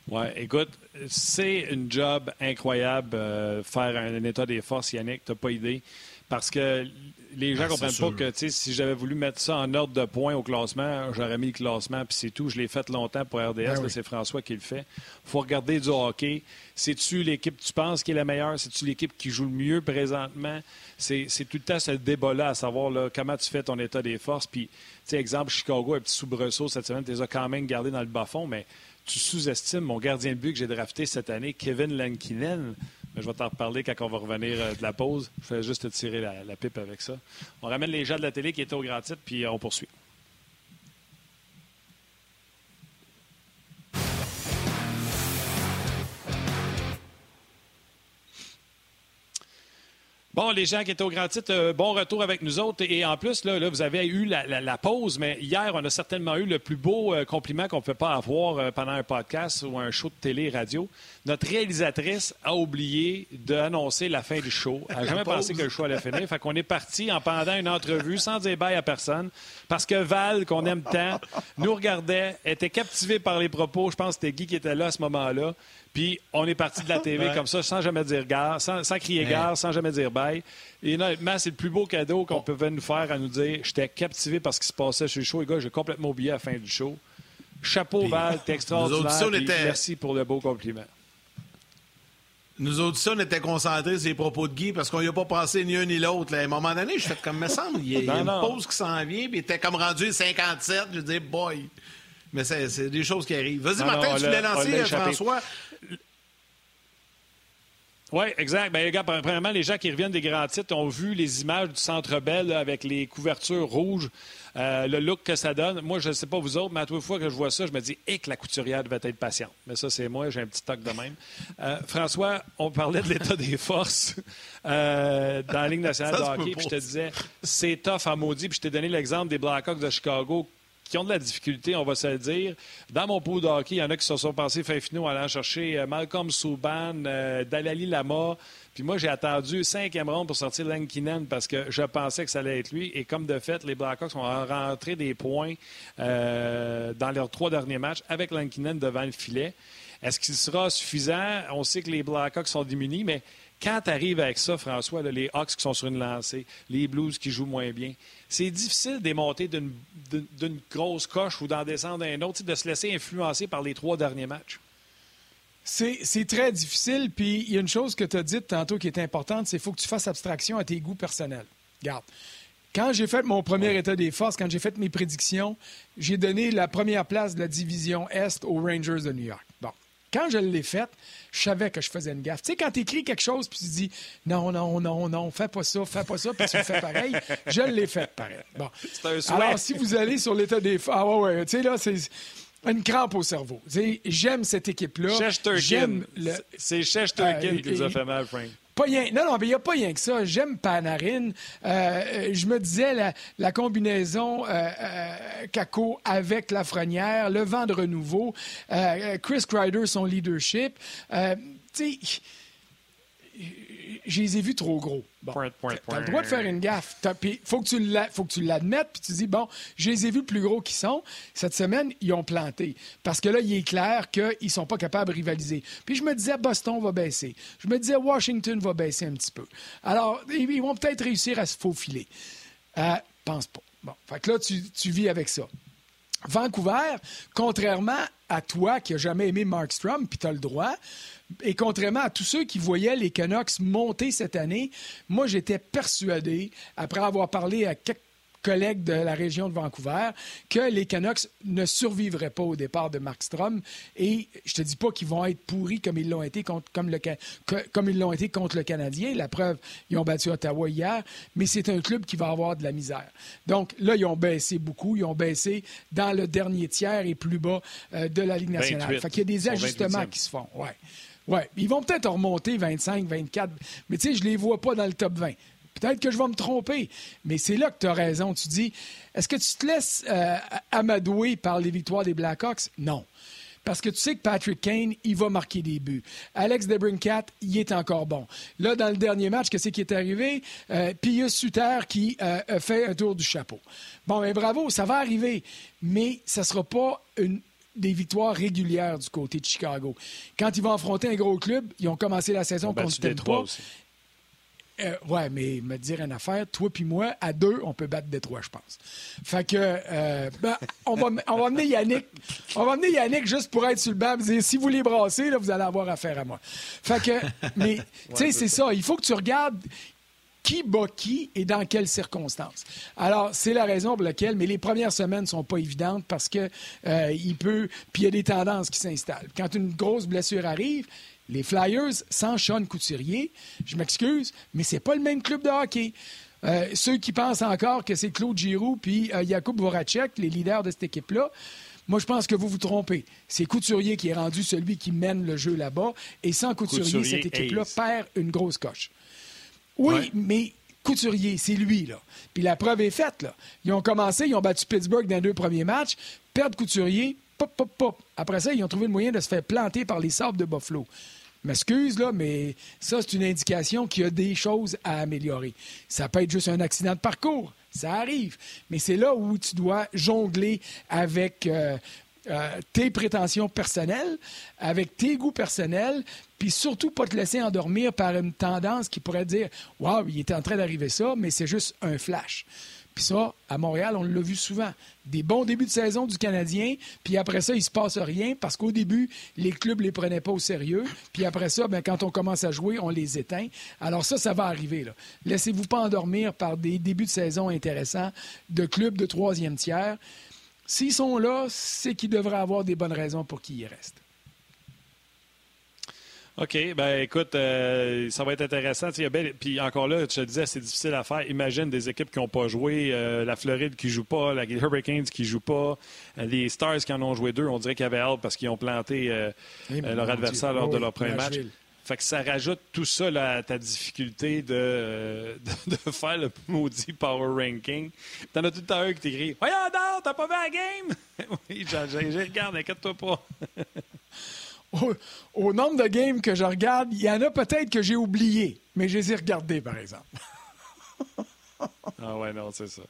Speaker 2: Oui, écoute, c'est une job incroyable, euh, faire un, état des forces, Yannick, tu n'as pas idée. Parce que les gens ne comprennent pas que si j'avais voulu mettre ça en ordre de points au classement, j'aurais mis le classement, puis c'est tout. Je l'ai fait longtemps pour RDS. Ben c'est François qui le fait. Il faut regarder du hockey. C'est-tu l'équipe que tu penses qui est la meilleure? C'est-tu l'équipe qui joue le mieux présentement? C'est tout le temps ce débat-là, à savoir comment tu fais ton état des forces. Puis, exemple, Chicago, un petit soubresaut cette semaine, tu les as quand même gardés dans le bas-fond, mais tu sous-estimes mon gardien de but que j'ai drafté cette année, Kevin Lankinen je vais t'en reparler quand on va revenir euh, de la pause. Je vais juste te tirer la, pipe avec ça. On ramène les gens de la télé qui étaient au grand titre, puis on poursuit. Bon, les gens qui étaient au grand titre, euh, bon retour avec nous autres. Et en plus, là, vous avez eu la, pause, mais hier, on a certainement eu le plus beau euh, compliment qu'on ne peut pas avoir euh, pendant un podcast ou un show de télé radio. Notre réalisatrice a oublié d'annoncer la fin du show. Elle n'a jamais pensé que le show allait finir. Fait qu'on est parti en pendant une entrevue sans dire bye à personne parce que Val, qu'on aime tant, nous regardait, était captivé par les propos. Je pense que c'était Guy qui était là à ce moment-là. Puis on est parti de la TV comme ça, sans jamais dire gare, sans, crier gare, sans jamais dire bye. Et honnêtement, c'est le plus beau cadeau qu'on pouvait nous faire à nous dire j'étais captivé par ce qui se passait chez le show. Les gars, j'ai complètement oublié à la fin du show. Chapeau, Val, t'es extraordinaire. Merci pour le beau compliment.
Speaker 1: Nous autres, ça, on était concentrés sur les propos de Guy parce qu'on n'y a pas pensé ni un ni l'autre. À un moment donné, je fais comme me semble, il y a, une pause qui s'en vient, puis il était comme rendu 57. Je dis, boy. Mais c'est des choses qui arrivent. Vas-y, Martin, tu voulais lancer, François?
Speaker 2: Oui, exact. Bien, gars, premièrement, les gens qui reviennent des grands titres ont vu les images du Centre Bell avec les couvertures rouges, euh, le look que ça donne. Moi, je ne sais pas vous autres, mais à toute fois que je vois ça, je me dis, et que la couturière devait être patiente. Mais ça, c'est moi, j'ai un petit toc de même. Euh, François, on parlait de l'état des forces euh, dans la Ligue nationale de hockey, puis je te disais, c'est tough à maudit, puis je t'ai donné l'exemple des Blackhawks de Chicago qui ont de la difficulté, on va se le dire. Dans mon pot de hockey, il y en a qui se sont passés fin finaux allant chercher euh, Malcolm Souban, euh, Dalali Lama. Puis moi, j'ai attendu cinquième ronde pour sortir Lankinen parce que je pensais que ça allait être lui. Et comme de fait, les Blackhawks ont rentré des points euh, dans leurs trois derniers matchs avec Lankinen devant le filet. Est-ce qu'il sera suffisant? On sait que les Blackhawks sont diminués, mais quand tu arrives avec ça, François, les Hawks qui sont sur une lancée, les Blues qui jouent moins bien, c'est difficile de monter d'une grosse coche ou d'en descendre à un autre, de se laisser influencer par les trois derniers matchs.
Speaker 3: C'est très difficile. Puis il y a une chose que tu as dite tantôt qui est importante, c'est qu'il faut que tu fasses abstraction à tes goûts personnels. Regarde. Quand j'ai fait mon premier état des forces, quand j'ai fait mes prédictions, j'ai donné la première place de la division Est aux Rangers de New York. Quand je l'ai faite, je savais que je faisais une gaffe. Tu sais, quand tu écris quelque chose puis tu dis non, non, non, non, fais pas ça, fais pas ça, puis tu le fais pareil, je l'ai fait pareil. Bon. Alors, si vous allez sur l'état des. Ah ouais, ouais, tu sais, là, c'est une crampe au cerveau. J'aime cette équipe-là. J'aime
Speaker 2: le... C'est Chesterkin euh, qui nous a fait mal, Frank.
Speaker 3: Non, non, mais il a pas rien que ça. J'aime Panarin. Euh, je me disais la, combinaison euh, euh, Caco avec Lafrenière, le vent de renouveau, Chris Kreider, son leadership. tu sais je les ai vus trop gros. Bon, tu as le droit de faire une gaffe. Il faut que tu l'admettes, puis tu dis, bon, je les ai vus plus gros qu'ils sont. Cette semaine, ils ont planté. Parce que là, il est clair qu'ils ne sont pas capables de rivaliser. Puis je me disais, Boston va baisser. Je me disais, Washington va baisser un petit peu. Alors, ils vont peut-être réussir à se faufiler. Euh, pense pas. Bon, fait que là, tu, tu vis avec ça. Vancouver, contrairement à toi qui n'as jamais aimé Mark Strom, puis tu as le droit, et contrairement à tous ceux qui voyaient les Canucks monter cette année, moi, j'étais persuadé, après avoir parlé à quelques collègues de la région de Vancouver, que les Canucks ne survivraient pas au départ de Markstrom. Et je te dis pas qu'ils vont être pourris comme ils l'ont été contre, comme, le, comme ils l'ont été contre le Canadien. La preuve, ils ont battu Ottawa hier, mais c'est un club qui va avoir de la misère. Donc là, ils ont baissé beaucoup. Ils ont baissé dans le dernier tiers et plus bas euh, de la Ligue nationale. Fait qu'il y a des ajustements qui se font. Ouais. Oui, ils vont peut-être remonter 25, 24, mais tu sais, je les vois pas dans le top 20. Peut-être que je vais me tromper, mais c'est là que tu as raison. Tu dis, est-ce que tu te laisses euh, amadouer par les victoires des Blackhawks? Non. Parce que tu sais que Patrick Kane, il va marquer des buts. Alex DeBrincat, il est encore bon. Là, dans le dernier match, qu'est-ce qui est arrivé? Euh, Pius Suter qui euh, fait un tour du chapeau. Bon, ben, bravo, ça va arriver. Mais ça ne sera pas une, des victoires régulières du côté de Chicago. Quand ils vont affronter un gros club, ils ont commencé la saison contre Détroit. Euh, ouais, mais me dire une affaire, toi puis moi, à deux, on peut battre Détroit, je pense. Fait que, euh, ben, on, va, on va amener Yannick, on va amener Yannick juste pour être sur le banc et dire si vous les brassez, là, vous allez avoir affaire à moi. Fait que, mais, tu sais, c'est ça. Il faut que tu regardes qui bat qui et dans quelles circonstances. Alors, c'est la raison pour laquelle, mais les premières semaines ne sont pas évidentes parce que euh, il peut, puis il y a des tendances qui s'installent. Quand une grosse blessure arrive, les Flyers, sans Sean Couturier, je m'excuse, mais c'est pas le même club de hockey. Euh, ceux qui pensent encore que c'est Claude Giroux puis euh, Jakub Voracek, les leaders de cette équipe-là, moi, je pense que vous vous trompez. C'est Couturier qui est rendu celui qui mène le jeu là-bas. Et sans Couturier, cette équipe-là perd une grosse coche. Oui, mais Couturier, c'est lui, là. Puis la preuve est faite, là. Ils ont commencé, ils ont battu Pittsburgh dans les deux premiers matchs, perdent Couturier, pop, pop, pop. Après ça, ils ont trouvé le moyen de se faire planter par les sables de Buffalo m'excuse, là, mais ça, c'est une indication qu'il y a des choses à améliorer. Ça peut être juste un accident de parcours. Ça arrive. Mais c'est là où tu dois jongler avec euh, euh, tes prétentions personnelles, avec tes goûts personnels, puis surtout pas te laisser endormir par une tendance qui pourrait dire Waouh, il est en train d'arriver ça, mais c'est juste un flash. Puis ça, à Montréal, on l'a vu souvent. Des bons débuts de saison du Canadien, puis après ça, il se passe rien parce qu'au début, les clubs ne les prenaient pas au sérieux. Puis après ça, ben, quand on commence à jouer, on les éteint. Alors ça, ça va arriver. Laissez-vous pas endormir par des débuts de saison intéressants de clubs de troisième tiers. S'ils sont là, c'est qu'ils devraient avoir des bonnes raisons pour qu'ils y restent.
Speaker 2: OK. Ben écoute, euh, ça va être intéressant. Puis encore là, je te disais, c'est difficile à faire. Imagine des équipes qui n'ont pas joué, euh, la Floride qui ne joue pas, les Hurricanes qui ne jouent pas, euh, les Stars qui en ont joué deux. On dirait qu'il y avait hâte parce qu'ils ont planté eh, leur adversaire lors de leur premier match. Fait que ça rajoute tout ça à ta difficulté de, de, faire le maudit power ranking. T'en as tout le temps un qui t'écrit Voyons donc, t'as pas vu la game? oui, j'ai regarde, inquiète-toi pas.
Speaker 3: au, nombre de games que je regarde, il y en a peut-être que j'ai oublié, mais je les ai regardés, par exemple.
Speaker 2: ah ouais, non, c'est ça.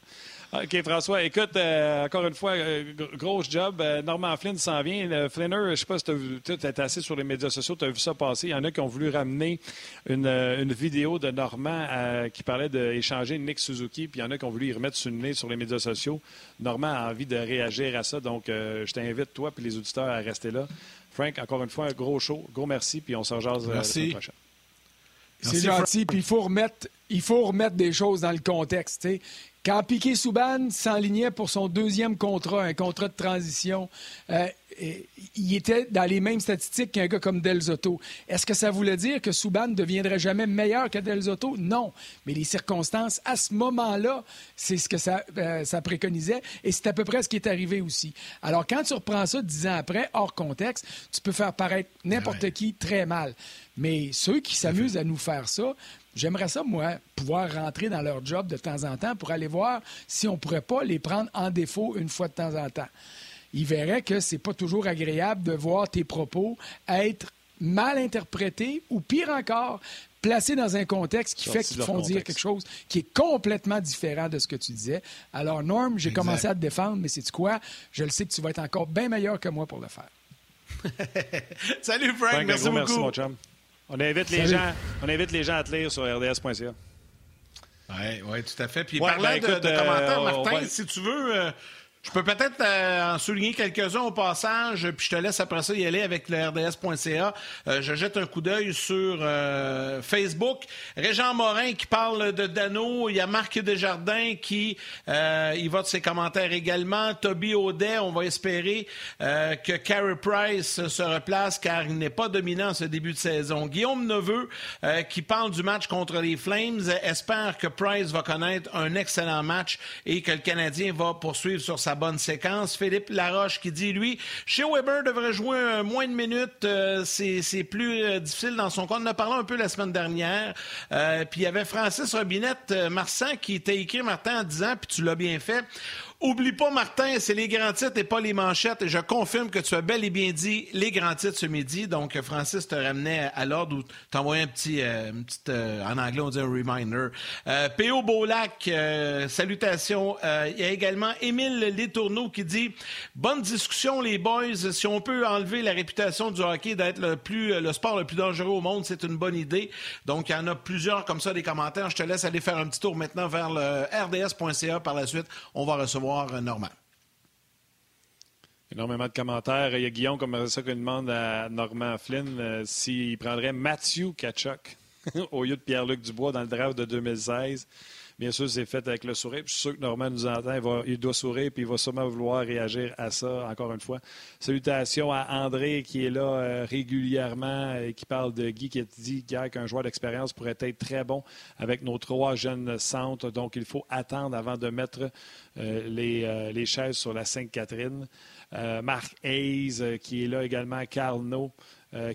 Speaker 2: OK, François, écoute, euh, encore une fois, euh, gros job. Euh, Norman Flynn s'en vient. Flinner, je ne sais pas si tu as vu, assis sur les médias sociaux, tu as vu ça passer. Il y en a qui ont voulu ramener une, vidéo de Normand qui parlait d'échanger Nick Suzuki, puis il y en a qui ont voulu y remettre sur le nez sur les médias sociaux. Normand a envie de réagir à ça, donc je t'invite, toi et les auditeurs, à rester là. Frank, encore une fois, un gros show. Gros merci, puis on se rejase euh, la semaine prochaine.
Speaker 3: C'est gentil, puis il faut remettre, il faut remettre des choses dans le contexte. Quand Piquet Souban s'enlignait pour son deuxième contrat, un contrat de transition, euh, il était dans les mêmes statistiques qu'un gars comme Del Zotto. Est-ce que ça voulait dire que Souban ne deviendrait jamais meilleur que Del Zotto? Non. Mais les circonstances, à ce moment-là, c'est ce que ça, euh, ça préconisait et c'est à peu près ce qui est arrivé aussi. Alors, quand tu reprends ça dix ans après, hors contexte, tu peux faire paraître n'importe qui très mal. Mais ceux qui s'amusent à nous faire ça, J'aimerais ça, moi, pouvoir rentrer dans leur job de temps en temps pour aller voir si on ne pourrait pas les prendre en défaut une fois de temps en temps il verrait que c'est pas toujours agréable de voir tes propos être mal interprétés ou pire encore, placés dans un contexte qui fait qu'ils te font dire quelque chose qui est complètement différent de ce que tu disais. Alors, Norm, j'ai commencé à te défendre, mais c'est quoi? Je le sais que tu vas être encore bien meilleur que moi pour le faire.
Speaker 1: Salut, Frank. merci beaucoup. Merci, mon
Speaker 2: chum. On invite, les gens, on invite les gens à te lire sur rds.ca.
Speaker 1: Oui, ouais, tout à fait. Puis parlant ben, de, commentaires, euh, Martin, si tu veux, euh, je peux peut-être euh, en souligner quelques-uns au passage, puis je te laisse après ça y aller avec le RDS.ca. Euh, je jette un coup d'œil sur euh, Facebook. Régent Morin qui parle de Dano. Il y a Marc Desjardins qui y va de ses commentaires également. Toby Audet, on va espérer que Carey Price se replace car il n'est pas dominant ce début de saison. Guillaume Neveu qui parle du match contre les Flames espère que Price va connaître un excellent match et que le Canadien va poursuivre sur sa bonne séquence. Philippe Laroche qui dit, lui, chez Weber devrait jouer moins de minutes. Euh, c'est plus euh, difficile dans son compte. On en a parlé un peu la semaine dernière. Euh, puis il y avait Francis Robinette, Marsan, qui était écrit Martin en disant, puis tu l'as bien fait, Oublie pas, Martin, c'est les grands titres et pas les manchettes. je confirme que tu as bel et bien dit les grands titres ce midi. Donc, Francis te ramenait à l'ordre ou t'envoyait un petit, euh, euh, en anglais, on dit un reminder. Euh, P.O. Beaulac, euh, salutations. il y a également Émile Letourneau qui dit Bonne discussion, les boys. Si on peut enlever la réputation du hockey d'être le, plus, le sport le plus dangereux au monde, c'est une bonne idée. Donc, il y en a plusieurs comme ça, des commentaires. Je te laisse aller faire un petit tour maintenant vers le rds.ca. Par la suite, on va recevoir
Speaker 2: Énormément de commentaires. Il y a Guillaume comme ça qui demande à Normand Flynn euh, s'il prendrait Matthew Kachuk au lieu de Pierre-Luc Dubois dans le draft de 2016. Bien sûr, c'est fait avec le sourire. je suis sûr que Normand nous entend. Il, doit sourire puis il va sûrement vouloir réagir à ça, encore une fois. Salutations à André qui est là euh, régulièrement et qui parle de Guy qui a dit qu'un joueur d'expérience pourrait être très bon avec nos trois jeunes centres. Donc, il faut attendre avant de mettre euh, euh, les, chaises sur la Sainte-Catherine. Marc Hayes qui est là également. Carl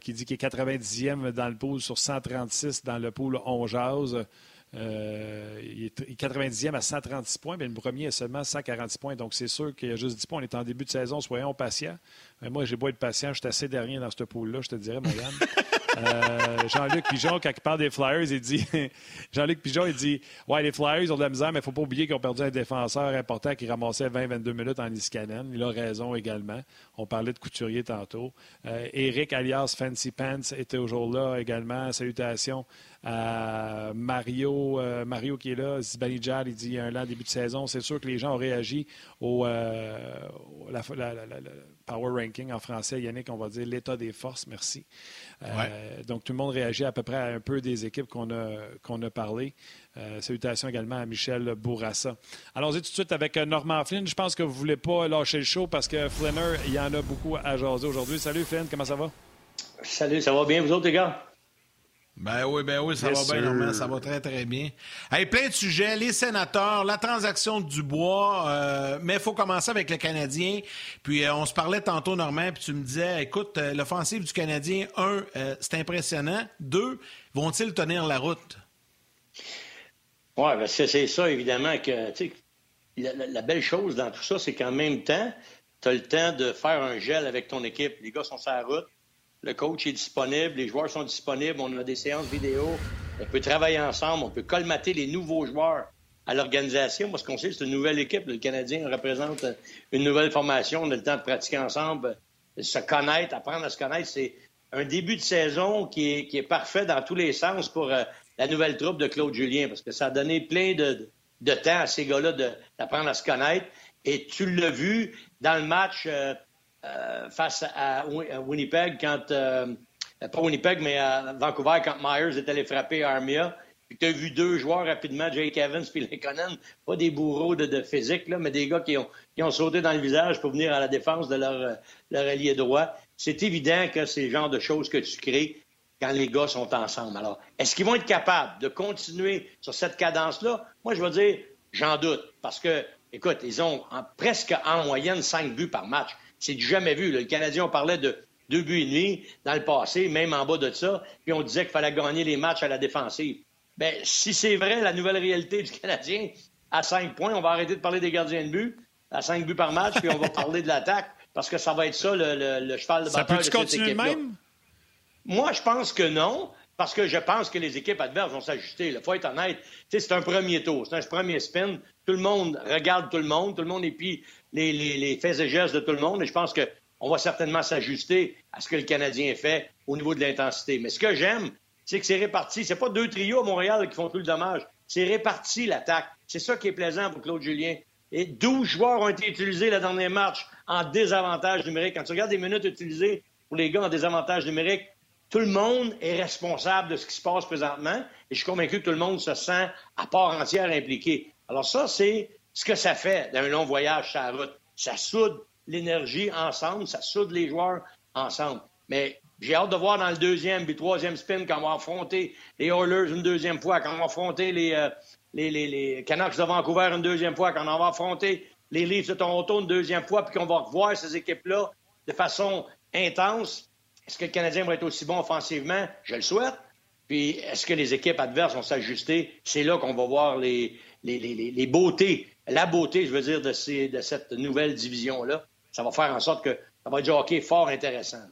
Speaker 2: qui dit qu'il est 90e dans le pool sur 136 dans le pool On Jase. Euh, il est 90e à 136 points, mais le premier a seulement 146 points. Donc, c'est sûr qu'il y a juste 10 points. On est en début de saison, soyons patients. Mais moi, j'ai beau être patient, je suis assez dernier dans ce pool-là, je te dirais, Morgane. Euh, Jean-Luc Pigeon, quand il parle des Flyers, il dit Jean-Luc Pigeon, il dit Ouais, les Flyers ont de la misère, mais il ne faut pas oublier qu'ils ont perdu un défenseur important qui ramassait 20-22 minutes en Iskanen. Il a raison également. On parlait de couturier tantôt. Euh, Eric alias Fancy Pants était toujours là également. Salutations à Mario, euh, Mario qui est là, Zibanejad, il dit il y a un lent début de saison. C'est sûr que les gens ont réagi au power ranking en français. Yannick, on va dire l'état des forces. Merci. Euh, donc, tout le monde réagit à peu près à un peu des équipes qu'on a, qu'on a parlé. Euh, salutations également à Michel Bourassa. Allons-y tout de suite avec euh, Normand Flynn. Je pense que vous ne voulez pas lâcher le show parce que Flinner, il y en a beaucoup à jaser aujourd'hui. Salut Flynn, comment ça va?
Speaker 4: Salut, ça va bien, vous autres, les gars?
Speaker 1: Ben oui, ben oui, ça va bien, Normand, ça va très, très bien. Hey, plein de sujets, les sénateurs, la transaction du bois, euh, mais il faut commencer avec le Canadien. Puis euh, on se parlait tantôt, Normand, puis tu me disais, écoute, euh, l'offensive du Canadien, un, c'est impressionnant. Deux, vont-ils tenir la route?
Speaker 4: Oui, ben c'est ça, évidemment, que la, la, belle chose dans tout ça, c'est qu'en même temps, tu as le temps de faire un gel avec ton équipe. Les gars sont sur la route le coach est disponible, les joueurs sont disponibles, on a des séances vidéo, on peut travailler ensemble, on peut colmater les nouveaux joueurs à l'organisation, parce qu'on sait que c'est une nouvelle équipe. Le Canadien représente une nouvelle formation, on a le temps de pratiquer ensemble, se connaître, apprendre à se connaître. C'est un début de saison qui est, parfait dans tous les sens pour euh, la nouvelle troupe de Claude Julien, parce que ça a donné plein de, temps à ces gars-là d'apprendre à se connaître. Et tu l'as vu dans le match euh, face à, Winnipeg quand. Euh, pas Winnipeg, mais à Vancouver quand Myers est allé frapper Armia. Puis tu as vu deux joueurs rapidement, Jake Evans puis Lincoln, pas des bourreaux de, physique, là, mais des gars qui ont, qui ont, sauté dans le visage pour venir à la défense de leur, leur allié droit. C'est évident que c'est le genre de choses que tu crées quand les gars sont ensemble. Alors, est-ce qu'ils vont être capables de continuer sur cette cadence-là? Moi, je veux dire, j'en doute. Parce que, écoute, ils ont presque en moyenne cinq buts par match. C'est du jamais vu. Le Canadien, on parlait de deux buts et demi dans le passé, même en bas de ça, puis on disait qu'il fallait gagner les matchs à la défensive. Bien, si c'est vrai, la nouvelle réalité du Canadien, à cinq points, on va arrêter de parler des gardiens de but, à cinq buts par match, puis on va parler de l'attaque, parce que ça va être ça, le, cheval de bataille de cette continuer même? Moi, je pense que non. Parce que je pense que les équipes adverses vont s'ajuster. Il faut être honnête. C'est un premier tour, c'est un premier spin. Tout le monde regarde tout le monde, tout le monde épie les, faits et gestes de tout le monde. Et je pense qu'on va certainement s'ajuster à ce que le Canadien fait au niveau de l'intensité. Mais ce que j'aime, c'est que c'est réparti. C'est pas deux trios à Montréal qui font tout le dommage. C'est réparti l'attaque. C'est ça qui est plaisant pour Claude Julien. Et 12 joueurs ont été utilisés la dernière match en désavantage numérique. Quand tu regardes les minutes utilisées pour les gars en désavantage numérique, tout le monde est responsable de ce qui se passe présentement. Et je suis convaincu que tout le monde se sent à part entière impliqué. Alors ça, c'est ce que ça fait d'un long voyage sur la route. Ça soude l'énergie ensemble, ça soude les joueurs ensemble. Mais j'ai hâte de voir dans le deuxième puis troisième spin quand on va affronter les Oilers une deuxième fois, quand on va affronter les, euh, Canucks de Vancouver une deuxième fois, quand on va affronter les Leafs de Toronto une deuxième fois, puis qu'on va revoir ces équipes-là de façon intense. Est-ce que le Canadien va être aussi bon offensivement? Je le souhaite. Puis est-ce que les équipes adverses vont s'ajuster? C'est là qu'on va voir les beautés la beauté, je veux dire, de, ces, de cette nouvelle division-là. Ça va faire en sorte que ça va être du hockey fort intéressant.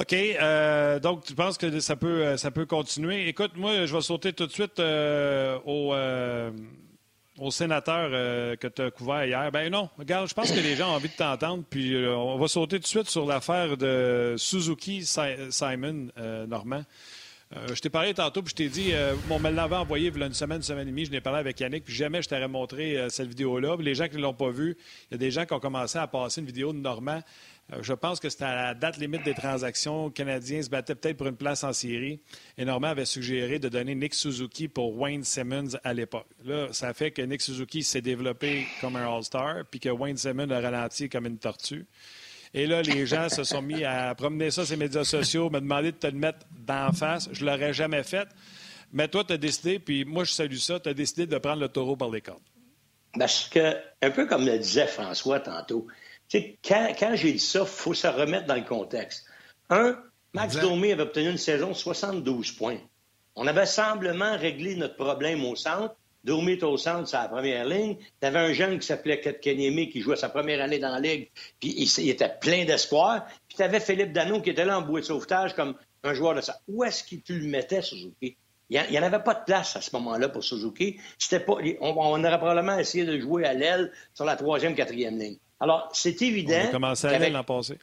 Speaker 2: OK. Euh, donc, tu penses que ça peut, euh, ça peut continuer? Écoute, moi, je vais sauter tout de suite euh, au, au, sénateur que tu as couvert hier. Ben non, regarde, je pense que les gens ont envie de t'entendre. Puis, on va sauter tout de suite sur l'affaire de Suzuki Simon Normand. Je t'ai parlé tantôt, puis je t'ai dit, on me l'avait envoyé il y a une semaine, une semaine et demie, je n'ai parlé avec Yannick, puis jamais je t'aurais montré cette vidéo-là. Les gens qui ne l'ont pas vue, il y a des gens qui ont commencé à passer une vidéo de Normand euh, je pense que c'était à la date limite des transactions. Les Canadiens se battaient peut-être pour une place en série. Et Normand avait suggéré de donner Nick Suzuki pour Wayne Simmons à l'époque. Là, ça fait que Nick Suzuki s'est développé comme un All-Star, puis que Wayne Simmons a ralenti comme une tortue. Et là, les gens se sont mis à promener ça sur les médias sociaux, me demander de te le mettre d'en face. Je ne l'aurais jamais fait. Mais toi, tu as décidé, puis moi, je salue ça, tu as décidé de prendre le taureau par les cornes.
Speaker 4: Parce que, un peu comme le disait François tantôt, quand, quand j'ai dit ça, il faut se remettre dans le contexte. Un, Max Domi avait obtenu une saison de 72 points. On avait simplement réglé notre problème au centre. Domi est au centre, c'est la première ligne. Tu avais un jeune qui s'appelait Kenyemi qui jouait sa première année dans la Ligue, puis il, était plein d'espoir. Puis tu avais Philippe Dano qui était là en bouée de sauvetage comme un joueur de ça. Où est-ce qu'il tu le mettais, Suzuki? Il n'y en avait pas de place à ce moment-là pour Suzuki. C'était pas, on, on, aurait probablement essayé de jouer à l'aile sur la troisième, quatrième ligne. Alors, c'est évident.
Speaker 2: On a commencé à l'an passé.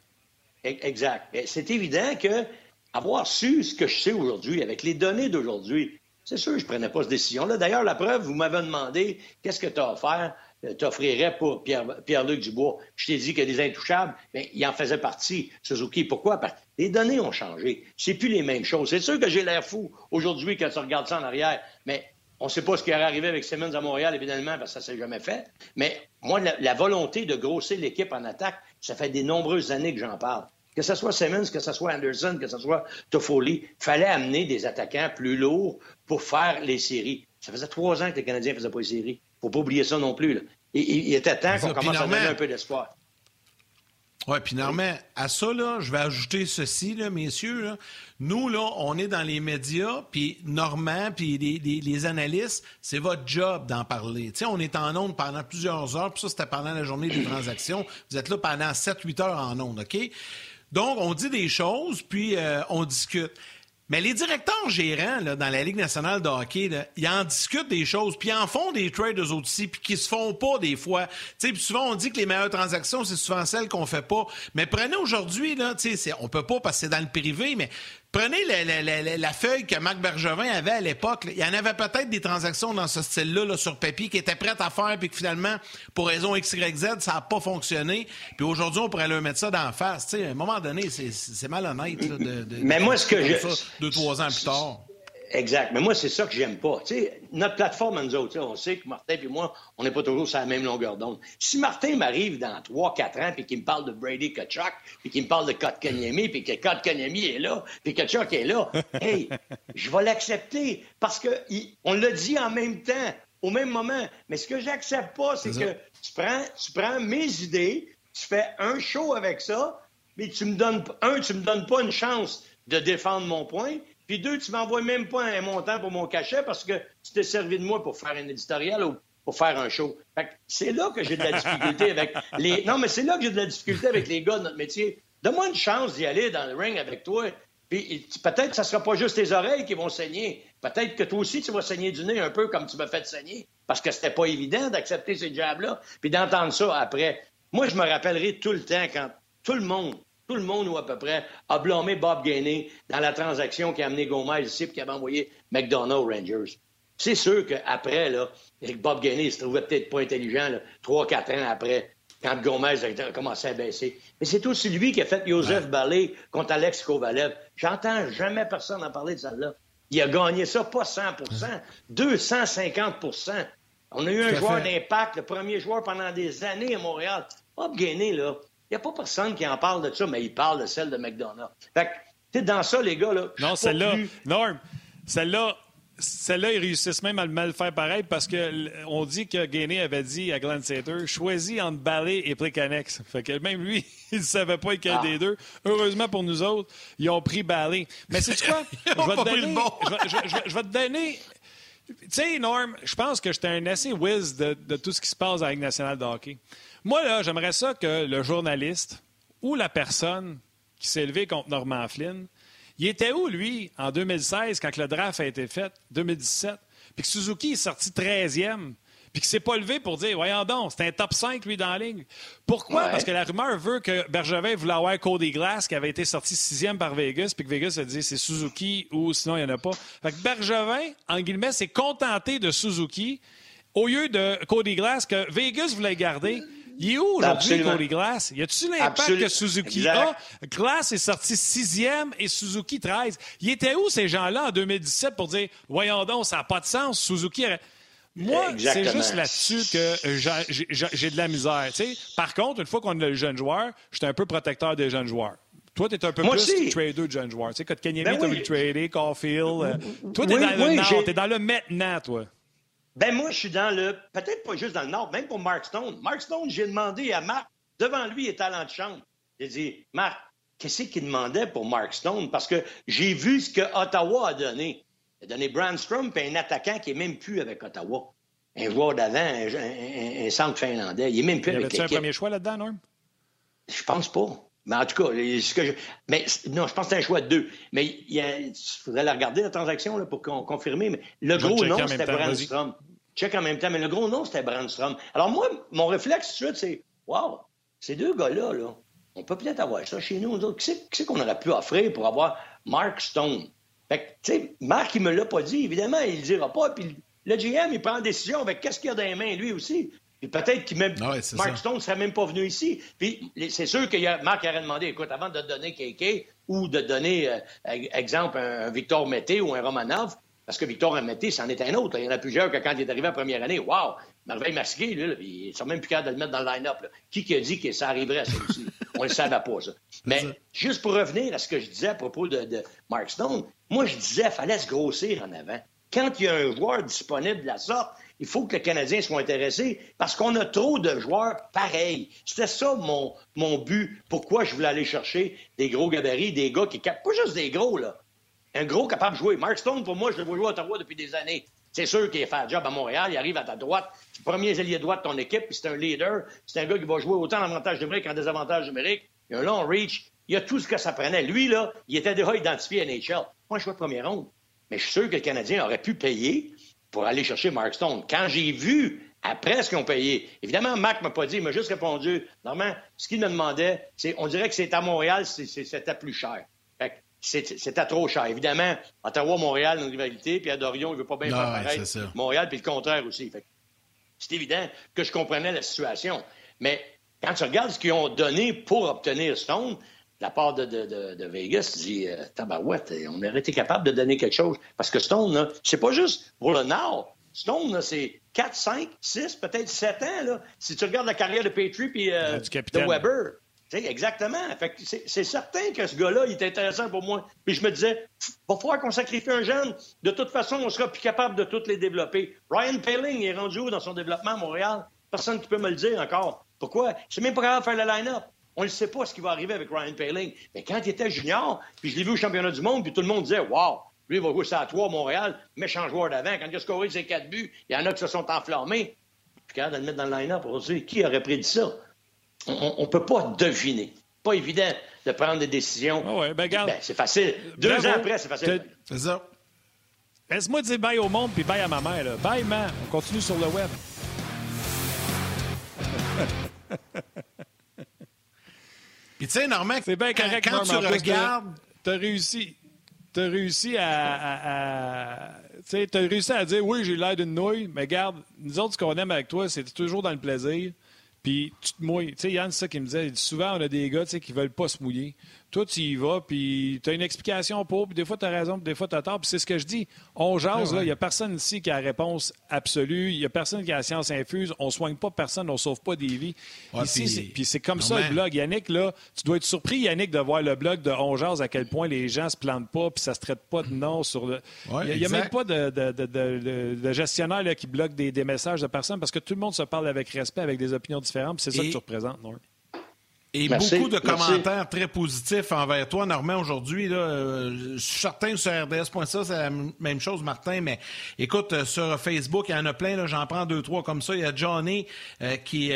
Speaker 4: Exact. C'est évident que avoir su ce que je sais aujourd'hui, avec les données d'aujourd'hui, c'est sûr je ne prenais pas cette décision-là. D'ailleurs, la preuve, vous m'avez demandé qu'est-ce que tu as offert, euh, t'offrirais pour Pierre-Luc Dubois? Je t'ai dit que des intouchables, mais il en faisait partie, Suzuki. Pourquoi? Parce que les données ont changé. C'est plus les mêmes choses. C'est sûr que j'ai l'air fou aujourd'hui quand tu regardes ça en arrière, mais on ne sait pas ce qui aurait arrivé avec Simmons à Montréal, évidemment, parce que ça ne s'est jamais fait. Mais moi, la, volonté de grossir l'équipe en attaque, ça fait des nombreuses années que j'en parle. Que ce soit Simmons, que ce soit Anderson, que ce soit Toffoli, fallait amener des attaquants plus lourds pour faire les séries. Ça faisait trois ans que les Canadiens ne faisaient pas les séries. Il ne faut pas oublier ça non plus. il était temps qu'on commence à donner un peu d'espoir.
Speaker 1: Oui, puis Normand, à ça, là, je vais ajouter ceci, là, messieurs. Là. Nous, là, on est dans les médias, puis Normand, puis les, analystes, c'est votre job d'en parler. Sais, on est en ondes pendant plusieurs heures, puis ça, c'était pendant la journée des transactions. Vous êtes là pendant 7-8 heures en ondes, OK? Donc, on dit des choses, puis euh, on discute. Mais les directeurs gérants dans la Ligue nationale de hockey, ils en discutent des choses, puis ils en font des trades eux aussi, puis qui se font pas des fois. Puis souvent, on dit que les meilleures transactions, c'est souvent celles qu'on fait pas. Mais prenez aujourd'hui, là, on peut pas parce que c'est dans le privé, mais Prenez la, feuille que Marc Bergevin avait à l'époque. Il y en avait peut-être des transactions dans ce style-là sur papier qui étaient prêtes à faire, puis que finalement, pour raison X, Y, Z, ça n'a pas fonctionné. Puis aujourd'hui, on pourrait leur mettre ça d'en face. à un moment donné, c'est malhonnête de, de,
Speaker 4: Mais moi, ce que je...
Speaker 1: deux, trois ans plus tard.
Speaker 4: Exact. Mais moi, c'est ça que j'aime pas. sais, notre plateforme, nous autres, on sait que Martin et moi, on n'est pas toujours sur la même longueur d'onde. Si Martin m'arrive dans 3-4 ans puis qu'il me parle de Brady Kachuk, puis qu'il me parle de Kotkaniemi, puis que Kotkaniemi est là, puis Kachuk est là, hey, je vais l'accepter parce que on l'a dit en même temps, au même moment. Mais ce que j'accepte pas, c'est que tu prends, tu prends mes idées, tu fais un show avec ça, mais tu me donnes, un, tu me donnes pas une chance de défendre mon point, puis deux, tu m'envoies même pas un montant pour mon cachet parce que tu t'es servi de moi pour faire un éditorial ou pour faire un show. c'est là que j'ai de la difficulté avec les. Non, mais c'est là que j'ai de la difficulté avec les gars de notre métier. Donne-moi une chance d'y aller dans le ring avec toi. Puis peut-être que ça sera pas juste tes oreilles qui vont saigner. Peut-être que toi aussi, tu vas saigner du nez un peu comme tu m'as fait saigner. Parce que c'était pas évident d'accepter ces jabs-là, puis d'entendre ça après. Moi, je me rappellerai tout le temps quand tout le monde, tout le monde, ou à peu près, a blâmé Bob Gainey dans la transaction qui a amené Gomez ici et qui avait envoyé McDonough Rangers. C'est sûr qu'après, là, Bob Gainey se trouvait peut-être pas intelligent, trois, quatre ans après, quand Gomez a commencé à baisser. Mais c'est aussi lui qui a fait Joseph Ballet contre Alex Kovalev. J'entends jamais personne en parler de ça là. Il a gagné ça, pas 100% 250% On a eu un joueur d'impact, le premier joueur pendant des années à Montréal. Bob Gainey, là, n'y a pas personne qui en parle de ça, mais il parle de celle de McDonough. Fait que, dans ça, les gars, là.
Speaker 2: Non, celle-là, Norm, celle-là, celle-là, ils réussissent même à le mal faire pareil parce qu'on dit que Gainé avait dit à Glenn Sater choisis entre Ballet et Plicanex. Fait que même lui, il ne savait pas lequel ah. des deux. Heureusement pour nous autres, ils ont pris Ballet. Mais c'est quoi? je vais, te donner, je, vais, te donner Tu sais, Norm, je pense que j'étais un assez whiz de, de, tout ce qui se passe avec National de hockey. Moi, là, j'aimerais ça que le journaliste ou la personne qui s'est élevée contre Norman Flynn, il était où, lui, en 2016, quand le draft a été fait, 2017, puis que Suzuki est sorti 13e, puis qu'il s'est pas levé pour dire Voyons donc, c'est un top 5, lui, dans la ligne. Pourquoi? Parce que la rumeur veut que Bergevin voulait avoir Cody Glass, qui avait été sorti sixième par Vegas, puis que Vegas a dit c'est Suzuki ou sinon il n'y en a pas. Fait que Bergevin, en guillemets, s'est contenté de Suzuki au lieu de Cody Glass que Vegas voulait garder. Il est où aujourd'hui, Cody Glass? Y a-tu l'impact que Suzuki a? Glass est sorti sixième et Suzuki 13. Il était où, ces gens-là, en 2017 pour dire, voyons donc, ça n'a pas de sens, Suzuki... Moi, c'est juste là-dessus que j'ai de la misère. Par contre, une fois qu'on a le jeune joueur, j'étais un peu protecteur des jeunes joueurs. Toi, tu es un peu plus trader de jeunes joueurs. Tu sais, quand Kenyemi, ben oui. trader, Caulfield. Euh, toi, tu es, dans le tu es dans le maintenant, toi.
Speaker 4: Ben moi, je suis dans le. Peut-être pas juste dans le Nord, même pour Mark Stone. Mark Stone, j'ai demandé à Mark, devant lui, il est talent de chambre. J'ai dit, Mark, qu'est-ce qu'il demandait pour Mark Stone? Parce que j'ai vu ce que Ottawa a donné. Il a donné Brandstrom et un attaquant qui est même plus avec Ottawa. Un joueur d'avant, un, centre finlandais. Il est même plus avec
Speaker 2: l'équipe. un premier choix là-dedans, Norm?
Speaker 4: Je pense pas. Mais en tout cas, ce que je... mais non, je pense que c'est un choix de deux. Mais il, faudrait la regarder, la transaction, là, pour confirmer. Mais le gros nom, c'était Brandstrom. Check en même temps, mais le gros nom, c'était Brandstrom. Alors moi, mon réflexe tout de suite, c'est Wow, ces deux gars-là, là, on peut peut-être avoir ça chez nous. Qui c'est qu'on aurait pu offrir pour avoir Mark Stone? Fait que, tu sais, Marc, il me l'a pas dit, évidemment, il le dira pas. Puis le GM, il prend une décision avec qu'est-ce qu'il a dans les mains, lui aussi. Puis peut-être qu'il même. Ah Mark Stone ne serait même pas venu ici. Puis c'est sûr que Marc aurait demandé écoute, avant de donner KK ou de donner, euh, exemple, un, Victor Mété ou un Romanov, parce que Victor Mété, c'en est un autre. Il y en a plusieurs que quand il est arrivé en première année, waouh, Merveille Masqué, lui, ils sont même plus capables de le mettre dans le line-up. Qui qui a dit que ça arriverait, ça aussi? On le savait pas, ça. Mais juste pour revenir à ce que je disais à propos de, de Mark Stone, moi, je disais, qu'il fallait se grossir en avant. Quand il y a un joueur disponible de la sorte, il faut que le Canadien soit intéressé parce qu'on a trop de joueurs pareils. C'était ça mon, mon but. Pourquoi je voulais aller chercher des gros gabarits, des gars qui capent, pas juste des gros, là. Un gros capable de jouer. Mark Stone, pour moi, je le vois jouer à Ottawa depuis des années. C'est sûr qu'il fait un job à Montréal, il arrive à ta droite, c'est le premier allié droit de ton équipe, puis c'est un leader, c'est un gars qui va jouer autant en avantage numérique qu'en désavantage numérique. Il a un long reach, il a tout ce que ça prenait. Lui, là, il était déjà identifié à NHL. Moi, je suis de première ronde. Mais je suis sûr que le Canadien aurait pu payer pour aller chercher Mark Stone. Quand j'ai vu après ce qu'ils ont payé, évidemment, Marc m'a pas dit, il m'a juste répondu, normalement, ce qu'il me demandait, c'est, on dirait que c'est à Montréal, c'était plus cher. c'était trop cher. Évidemment, Ottawa-Montréal, une rivalité, puis à Dorion, il veut pas bien faire pareil. Montréal, puis le contraire aussi. c'est évident que je comprenais la situation. Mais quand tu regardes ce qu'ils ont donné pour obtenir Stone, la part de, de, de, Vegas, dis, euh, tabarouette, on aurait été capable de donner quelque chose. Parce que Stone, c'est pas juste pour le Nord. Stone, c'est 4, 5, 6, peut-être 7 ans. Là. Si tu regardes la carrière de Petrie et euh, de Weber. Exactement. c'est certain que ce gars-là, il est intéressant pour moi. Puis je me disais, va falloir qu'on sacrifie un jeune. De toute façon, on sera plus capable de toutes les développer. Ryan Paling est rendu où dans son développement à Montréal? Personne qui peut me le dire encore. Pourquoi? C'est même pas capable de faire le line-up. On ne sait pas ce qui va arriver avec Ryan Paling. Mais quand il était junior, puis je l'ai vu au championnat du monde, puis tout le monde disait Wow, lui, il va jouer ça à toi, Montréal, méchant joueur d'avant. Quand il a scoré ses quatre buts, il y en a qui se sont enflammés. Puis quand de le mettre dans le line-up, on se dit Qui aurait prédit ça? On ne peut pas deviner. Pas évident de prendre des décisions.
Speaker 2: Ah ouais, ben, ben,
Speaker 4: c'est facile. Deux ans après, c'est facile.
Speaker 1: C'est ça.
Speaker 2: Laisse-moi dire bye au monde puis bye à ma mère. Là. Bye, man. On continue sur le web.
Speaker 1: Puis tu sais, Normand, c'est bien correct, quand, tu regardes...
Speaker 2: T'as réussi... T'as réussi à, t'as réussi à dire oui, j'ai l'air d'une nouille, mais garde, nous autres, ce qu'on aime avec toi, c'est toujours dans le plaisir. Puis tu te mouilles. Tu sais, Yann, c'est ça qu'il me disait. Souvent, on a des gars qui veulent pas se mouiller. Toi, tu y vas, puis tu as une explication pour, puis des fois, tu as raison, puis des fois, tu as tort. Puis c'est ce que je dis. On jase, là. Il n'y a personne ici qui a la réponse absolue. Il n'y a personne qui a la science infuse. On soigne pas personne, on sauve pas des vies. ici, puis c'est comme ça, le blog. Yannick, là, tu dois être surpris, Yannick, de voir le blog de On jase, à quel point les gens se plantent pas, puis ça se traite pas de nom sur le. Il n'y a, même pas de, de, gestionnaire là, qui bloque des, des, messages de personnes parce que tout le monde se parle avec respect, avec des opinions différentes, puis c'est ça que tu représentes, non?
Speaker 1: Et beaucoup de commentaires très positifs envers toi, Normand, aujourd'hui. Là, euh, je suis certain sur RDS.ça, c'est la même chose, Martin, mais écoute, euh, sur Facebook, il y en a plein, j'en prends deux, trois comme ça. Il y a Johnny euh, qui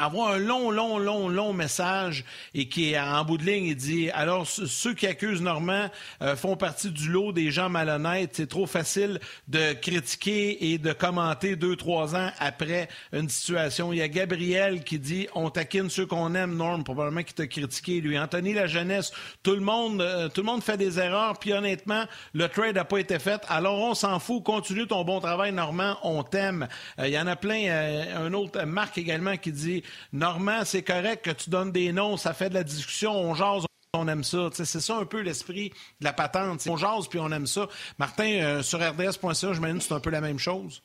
Speaker 1: envoie un long, long, long, long message et qui, en bout de ligne, il dit « Alors, ceux qui accusent Normand font partie du lot des gens malhonnêtes. C'est trop facile de critiquer et de commenter deux, trois ans après une situation. » Il y a Gabriel qui dit « On taquine ceux qu'on aime, Norm, probablement qui t'a critiqué, lui. Anthony La Jeunesse, tout le monde, euh, tout le monde fait des erreurs, puis honnêtement, le trade n'a pas été fait. Alors on s'en fout, continue ton bon travail, Normand, on t'aime. Il euh, y en a plein. Euh, un autre, Marc également, qui dit Normand, c'est correct que tu donnes des noms, ça fait de la discussion, on jase. On aime ça. C'est ça un peu l'esprit de la patente. On jase puis on aime ça. Martin, sur RDS.ca, je m'imagine que c'est un peu la même chose.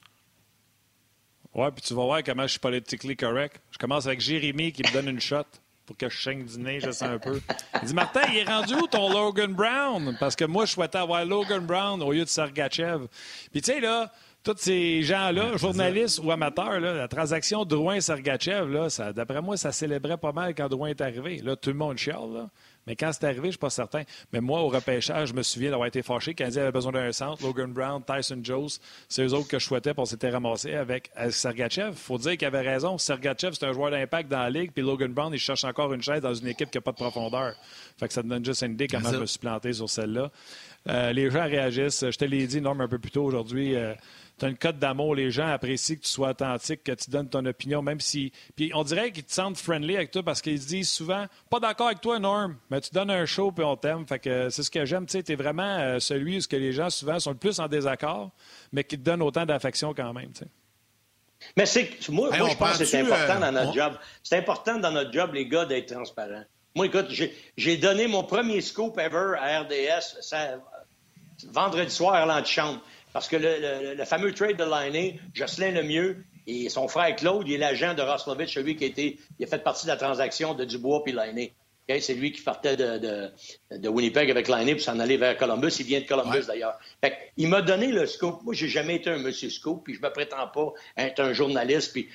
Speaker 2: Oui, puis tu vas voir comment je suis politically correct. Je commence avec Jérémy qui me donne une shot pour que je chaîne du nez, je sais un peu. Il dit Martin, il est rendu où ton Logan Brown? Parce que moi, je souhaitais avoir Logan Brown au lieu de Sergachev. Puis tu sais, là, tous ces gens-là, journalistes ou amateurs, là, la transaction Drouin-Sergachev, d'après moi, ça célébrait pas mal quand Drouin est arrivé. Là, tout le monde chiale. Là. Mais quand c'est arrivé, je ne suis pas certain. Mais moi, au repêchage, je me souviens d'avoir été fâché. Quand il avait besoin d'un centre, Logan Brown, Tyson Jones, c'est eux autres que je souhaitais, pour s'était ramassé avec Sergachev. Il faut dire qu'il avait raison. Sergachev, c'est un joueur d'impact dans la ligue, puis Logan Brown, il cherche encore une chaise dans une équipe qui n'a pas de profondeur. Fait que ça te donne juste une idée comment je me suis planté sur celle-là. Euh, les gens réagissent. Je te l'ai dit, Norm, un peu plus tôt aujourd'hui. Euh, tu as une cote d'amour, les gens apprécient que tu sois authentique, que tu donnes ton opinion, même si. Puis on dirait qu'ils te sentent friendly avec toi parce qu'ils se disent souvent Pas d'accord avec toi, Norm, mais tu donnes un show puis on t'aime. Fait que c'est ce que j'aime. Tu es vraiment euh, celui où que les gens souvent sont le plus en désaccord, mais qui te donne autant d'affection quand même.
Speaker 4: Mais c'est moi, je pense que c'est important dans notre job. C'est important dans notre job, les gars, d'être transparents. Moi, écoute, j'ai donné mon premier scoop ever à RDS vendredi soir à l'antichambre. Parce que le, fameux trade de Liney, Jocelyn Lemieux et son frère Claude, il est l'agent de Roslovich, celui qui a, été, il a fait partie de la transaction de Dubois puis Liney. C'est lui qui partait de, de, Winnipeg avec Liney pour s'en aller vers Columbus. Il vient de Columbus, d'ailleurs. Il m'a donné le scoop. Moi, j'ai jamais été un monsieur scoop, puis je me prétends pas être un journaliste, puis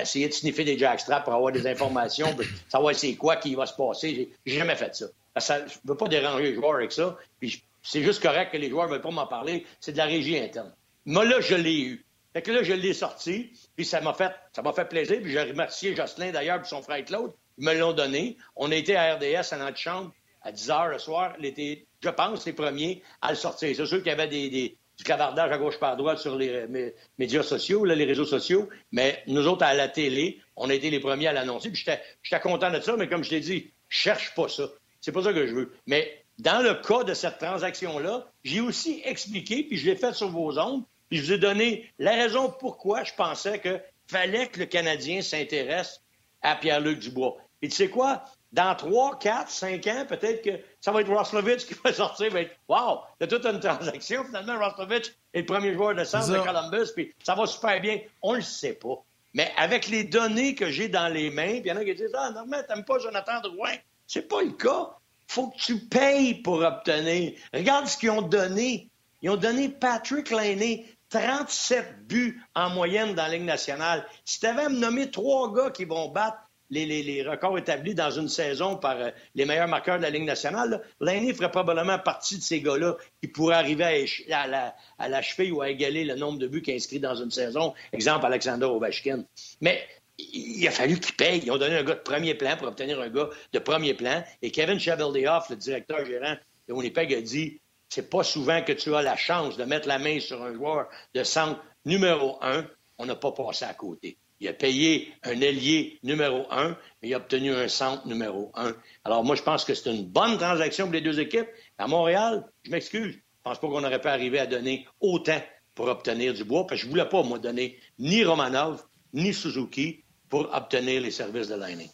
Speaker 4: essayer de sniffer des jackstraps pour avoir des informations, puis savoir c'est quoi qui va se passer. J'ai jamais fait ça. ça je ne veux pas déranger les joueurs avec ça, puis c'est juste correct que les joueurs ne veulent pas m'en parler. C'est de la régie interne. Moi, là, je l'ai eu. Fait que là, je l'ai sorti, puis ça m'a fait, fait plaisir. Puis j'ai remercié Jocelyn d'ailleurs, puis son frère Claude. Ils me l'ont donné. On a été à RDS à notre chambre à 10 h le soir. L'été, je pense, les premiers à le sortir. C'est sûr qu'il y avait du clavardage à gauche par droite sur les médias sociaux, là, les réseaux sociaux, mais nous autres, à la télé, on a été les premiers à l'annoncer. Puis j'étais content de ça, mais comme je t'ai dit, cherche pas ça. C'est pas ça que je veux. Mais dans le cas de cette transaction-là, j'ai aussi expliqué, puis je l'ai fait sur vos ondes, puis je vous ai donné la raison pourquoi je pensais qu'il fallait que le Canadien s'intéresse à Pierre-Luc Dubois. Et tu sais quoi? Dans trois, quatre, cinq ans, peut-être que ça va être Roslovich qui va sortir, va être Wow, a toute une transaction. Finalement, Roslovich est le premier joueur de centre de Columbus, puis ça va super bien. On le sait pas. Mais avec les données que j'ai dans les mains, puis il y en a qui disent Ah, non, mais t'aimes pas Jonathan Drouin. C'est pas le cas faut que tu payes pour obtenir. Regarde ce qu'ils ont donné. Ils ont donné Patrick Laney 37 buts en moyenne dans la Ligue nationale. Si tu avais à me nommer trois gars qui vont battre les, records établis dans une saison par euh, les meilleurs marqueurs de la Ligue nationale, Laney ferait probablement partie de ces gars-là qui pourraient arriver à, à la cheville ou à égaler le nombre de buts qu'il inscrit dans une saison. Exemple, Alexander Ovechkin. Mais il a fallu qu'ils payent. Ils ont donné un gars de premier plan pour obtenir un gars de premier plan. Et Kevin Cheveldayoff, le directeur gérant de Winnipeg, a dit c'est pas souvent que tu as la chance de mettre la main sur un joueur de centre numéro un. On n'a pas passé à côté. Il a payé un ailier numéro un, mais il a obtenu un centre numéro un. Alors moi, je pense que c'est une bonne transaction pour les deux équipes. À Montréal, je m'excuse. Je pense pas qu'on aurait pu arriver à donner autant pour obtenir du bois, parce que je voulais pas, moi, donner ni Romanov, ni Suzuki, pour obtenir les services de Lightning.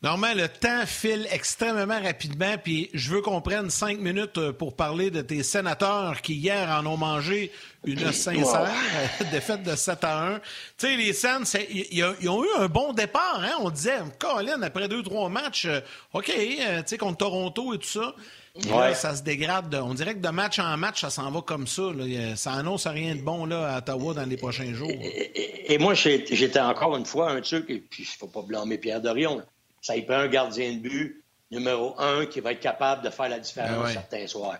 Speaker 1: Normalement, le temps file extrêmement rapidement, puis je veux qu'on prenne cinq minutes euh, pour parler de tes sénateurs qui, hier, en ont mangé une sincère défaite de 7 à 1. Tu sais, les Sens, ils ont eu un bon départ. Hein? On disait, Colin, après deux, trois matchs, euh, OK, euh, tu sais, contre Toronto et tout ça. Là, ça se dégrade. On dirait que de match en match, ça s'en va comme ça. Ça annonce rien de bon là, à Ottawa dans les prochains jours.
Speaker 4: Et, moi, j'étais encore une fois un truc, et puis il ne faut pas blâmer Pierre Dorion. ça y prend un gardien de but numéro un qui va être capable de faire la différence certains soirs.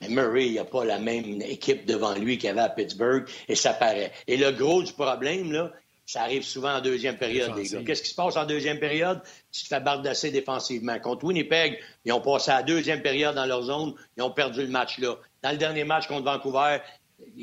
Speaker 4: Mais Murray, il n'a pas la même équipe devant lui qu'il avait à Pittsburgh, et ça paraît. Et le gros du problème, là, ça arrive souvent en deuxième période, les gars. Qu'est-ce qui se passe en deuxième période? Tu te fais bardasser défensivement. Contre Winnipeg, ils ont passé à la deuxième période dans leur zone, ils ont perdu le match là. Dans le dernier match contre Vancouver,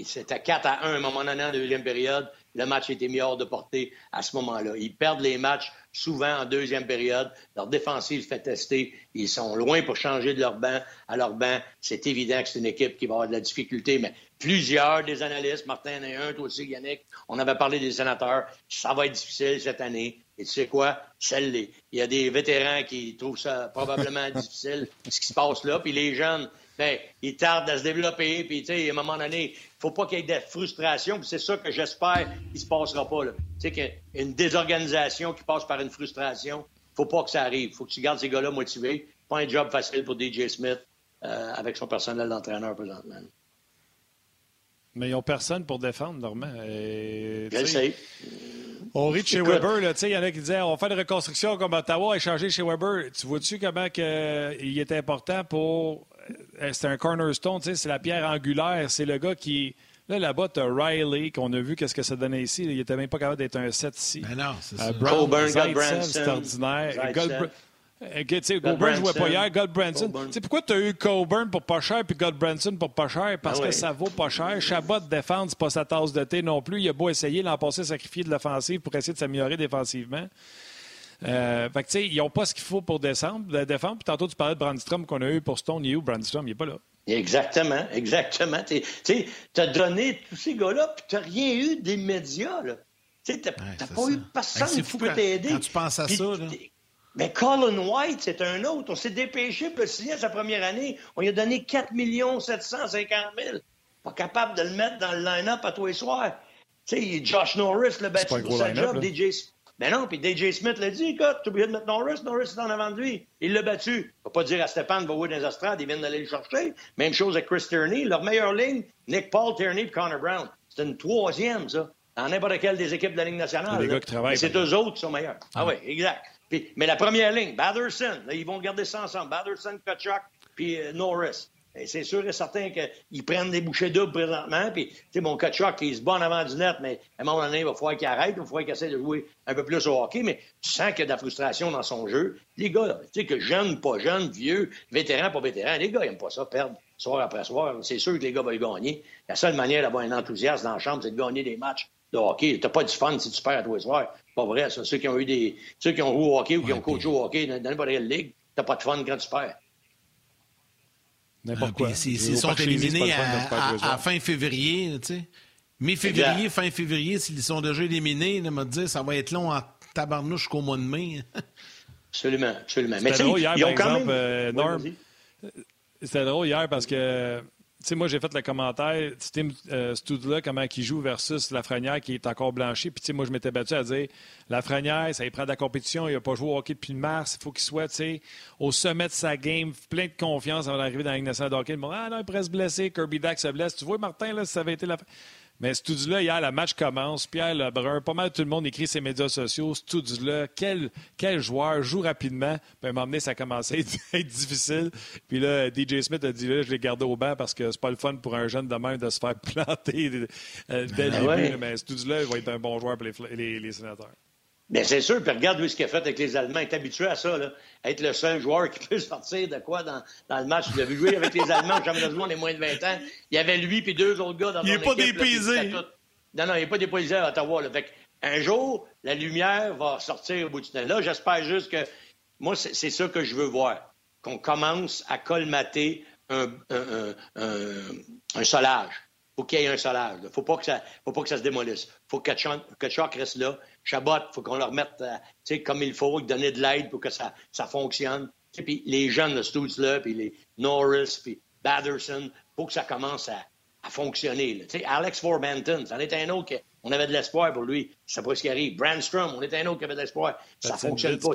Speaker 4: c'était 4 à 1 à un moment donné en deuxième période. Le match était mis hors de portée à ce moment-là. Ils perdent les matchs souvent en deuxième période. Leur défensive fait tester. Ils sont loin pour changer de leur banc à leur banc. C'est évident que c'est une équipe qui va avoir de la difficulté, mais plusieurs des analystes, Martin et un, toi aussi, Yannick, on avait parlé des sénateurs. Ça va être difficile cette année. Et tu sais quoi? Celle Il y a des vétérans qui trouvent ça probablement difficile, ce qui se passe là. Puis les jeunes, ben, ils tardent à se développer. Puis, tu sais, à un moment donné, il faut pas qu'il y ait de frustration. Puis c'est ça que j'espère qu'il se passera pas. Tu sais, qu'il y a une désorganisation qui passe par une frustration. faut pas que ça arrive. faut que tu gardes ces gars-là motivés. Pas un job facile pour DJ Smith euh, avec son personnel d'entraîneur présentement.
Speaker 2: Mais ils n'ont personne pour défendre, Normand. Et,
Speaker 4: Je sais.
Speaker 2: On rit de chez Weber, il y en a qui disaient on va faire des reconstructions comme Ottawa, échanger chez Weber. Tu vois-tu comment que, euh, il est important pour. euh, C'est un cornerstone, c'est la pierre angulaire. C'est le gars qui. Là, là-bas, tu as Riley, qu'on a vu qu'est-ce que ça donnait ici. Il était même pas capable d'être un 7 ici.
Speaker 1: Ben non, c'est
Speaker 2: Euh,
Speaker 1: ça.
Speaker 2: Brown,
Speaker 4: Coburn,
Speaker 2: Zaitsev, c'est ordinaire.
Speaker 4: Zaitsev.
Speaker 2: Goldbr- Euh, tu sais, Goldbranson jouait pas hier, Goldbranson.
Speaker 4: Coburn.
Speaker 2: Tu sais, pourquoi tu as eu Coburn pour pas cher puis Goldbranson pour pas cher? Parce
Speaker 4: Ah
Speaker 2: que ça vaut pas cher. Chabot défendre, c'est pas sa tasse de thé non plus. Il a beau essayer l'an passé sacrifier de l'offensive pour essayer de s'améliorer défensivement. Euh, fait que, tu sais, ils n'ont pas ce qu'il faut pour descendre, de défendre. Puis tantôt, tu parlais de Brandstrom qu'on a eu pour Stone. Il est où, Brandstrom? Il n'est pas là.
Speaker 4: Exactement, exactement. Tu sais, tu as donné tous ces gars-là, puis tu n'as rien eu des médias. là. Tu n'as
Speaker 1: Ouais,
Speaker 4: pas
Speaker 1: ça.
Speaker 4: eu personne qui peut t'aider.
Speaker 1: quand tu penses à ça, là.
Speaker 4: T'es- Mais Colin White, c'est un autre. On s'est dépêché pour le signer à sa première année. On lui a donné 4 750 000. Pas capable de le mettre dans le line-up à tous les soirs. Tu sais, Josh Norris l'a battu pour sa job. DJ... Ben non, puis DJ Smith l'a dit, écoute, tu oublié de mettre Norris, Norris est en avant de lui. Il l'a battu. On va pas dire à Stéphane, va jouer dans les estrades, ils viennent d'aller le chercher. Même chose avec Chris Tierney. Leur meilleure ligne, Nick Paul, Tierney et Connor Brown. C'est une troisième, ça, dans n'importe quelle des équipes de la Ligue nationale. Mais c'est eux autres qui sont meilleurs. Ah oui, exact. Mais la première ligne, Batherson, ils vont garder ça ensemble. Batherson, Kachuk, puis euh, Norris. C'est sûr et certain qu'ils prennent des bouchées doubles présentement. Puis, mon Kachuk, il se bat en avant du net, mais à un moment donné, il va falloir qu'il arrête, il va falloir qu'il essaie de jouer un peu plus au hockey. Mais tu sens qu'il y a de la frustration dans son jeu. Les gars, tu sais, que jeunes, pas jeunes, vieux, vétérans, pas vétérans, les gars, ils n'aiment pas ça, perdre soir après soir. C'est sûr que les gars vont y gagner. La seule manière d'avoir un enthousiasme dans la chambre, c'est de gagner des matchs de hockey. T'as pas du fun si tu perds à tous les soirs. Pas vrai, ça. Ceux qui ont eu des. Ceux qui ont joué au hockey ou qui ont coaché au hockey dans n'importe quelle ligue, t'as pas de fun quand tu perds.
Speaker 2: N'importe
Speaker 1: Ah,
Speaker 2: quoi.
Speaker 1: s'ils- sont éliminés à, fin février, tu sais. Mi-février, fin février, s'ils sont déjà éliminés, là, me dire, ça va être long en tabarnouche jusqu'au mois de mai.
Speaker 4: Absolument, absolument. Mais
Speaker 2: drôle hier,
Speaker 4: ils ont
Speaker 2: par
Speaker 4: quand
Speaker 2: exemple,
Speaker 4: même.
Speaker 2: euh, Norm,
Speaker 4: vas-y.
Speaker 2: C'était drôle hier parce que, sais, moi, j'ai fait le commentaire, Tim euh, comment il joue versus Lafrenière qui est encore blanchi. Puis, tu sais, moi, je m'étais battu à dire Lafrenière, ça y prend de la compétition, il n'a pas joué au hockey depuis mars, il faut qu'il soit, tu sais, au sommet de sa game, plein de confiance avant d'arriver dans la Ligue nationale de hockey. Bon, ah non, il pourrait se blesser, Kirby Dack se blesse. Tu vois, Martin, là, ça avait été la. Mais Studula, hier, le match commence. Pierre Lebrun, pas mal tout le monde écrit ses médias sociaux. Studula, quel, quel joueur, joue rapidement? Puis à un moment donné, ça a commencé à être, difficile. Puis là, DJ Smith a dit là, je l'ai gardé au banc parce que c'est pas le fun pour un jeune de même de se faire planter euh, dès le
Speaker 4: Ah
Speaker 2: début.
Speaker 4: ouais?
Speaker 2: là. Mais Studula, il va être un bon joueur pour les, les, les sénateurs.
Speaker 4: Bien, c'est sûr. Puis regarde lui ce qu'il a fait avec les Allemands. Il est habitué à ça, là. Être le seul joueur qui peut sortir de quoi dans, dans le match. Il a vu jouer avec les Allemands monde les moins de 20 ans. Il y avait lui puis deux autres gars dans
Speaker 1: Il
Speaker 4: son
Speaker 1: est pas dépaysé.
Speaker 4: Non, non, il n'est pas dépaysé à Ottawa. Là. Fait que, un jour, la lumière va sortir au bout du tunnel. Là, j'espère juste que... Moi, c'est ça que je veux voir. Qu'on commence à colmater un, un, un- un solage. Faut qu'il y ait un solage. Il faut pas que ça faut pas que ça se démolisse. faut que Kachuk reste là. Chabot, faut qu'on le remette euh, comme il faut, donner de l'aide pour que ça, ça fonctionne. Puis les jeunes, le Stoots, là, puis les Norris, puis Batherson, faut que ça commence à, à fonctionner. là. Alex Forbanton, c'en est un autre qu'on avait de l'espoir pour lui. C'est pas ce qui arrive. Brandstrom, on est un autre qui avait de l'espoir. Ça
Speaker 2: que
Speaker 4: fonctionne pas.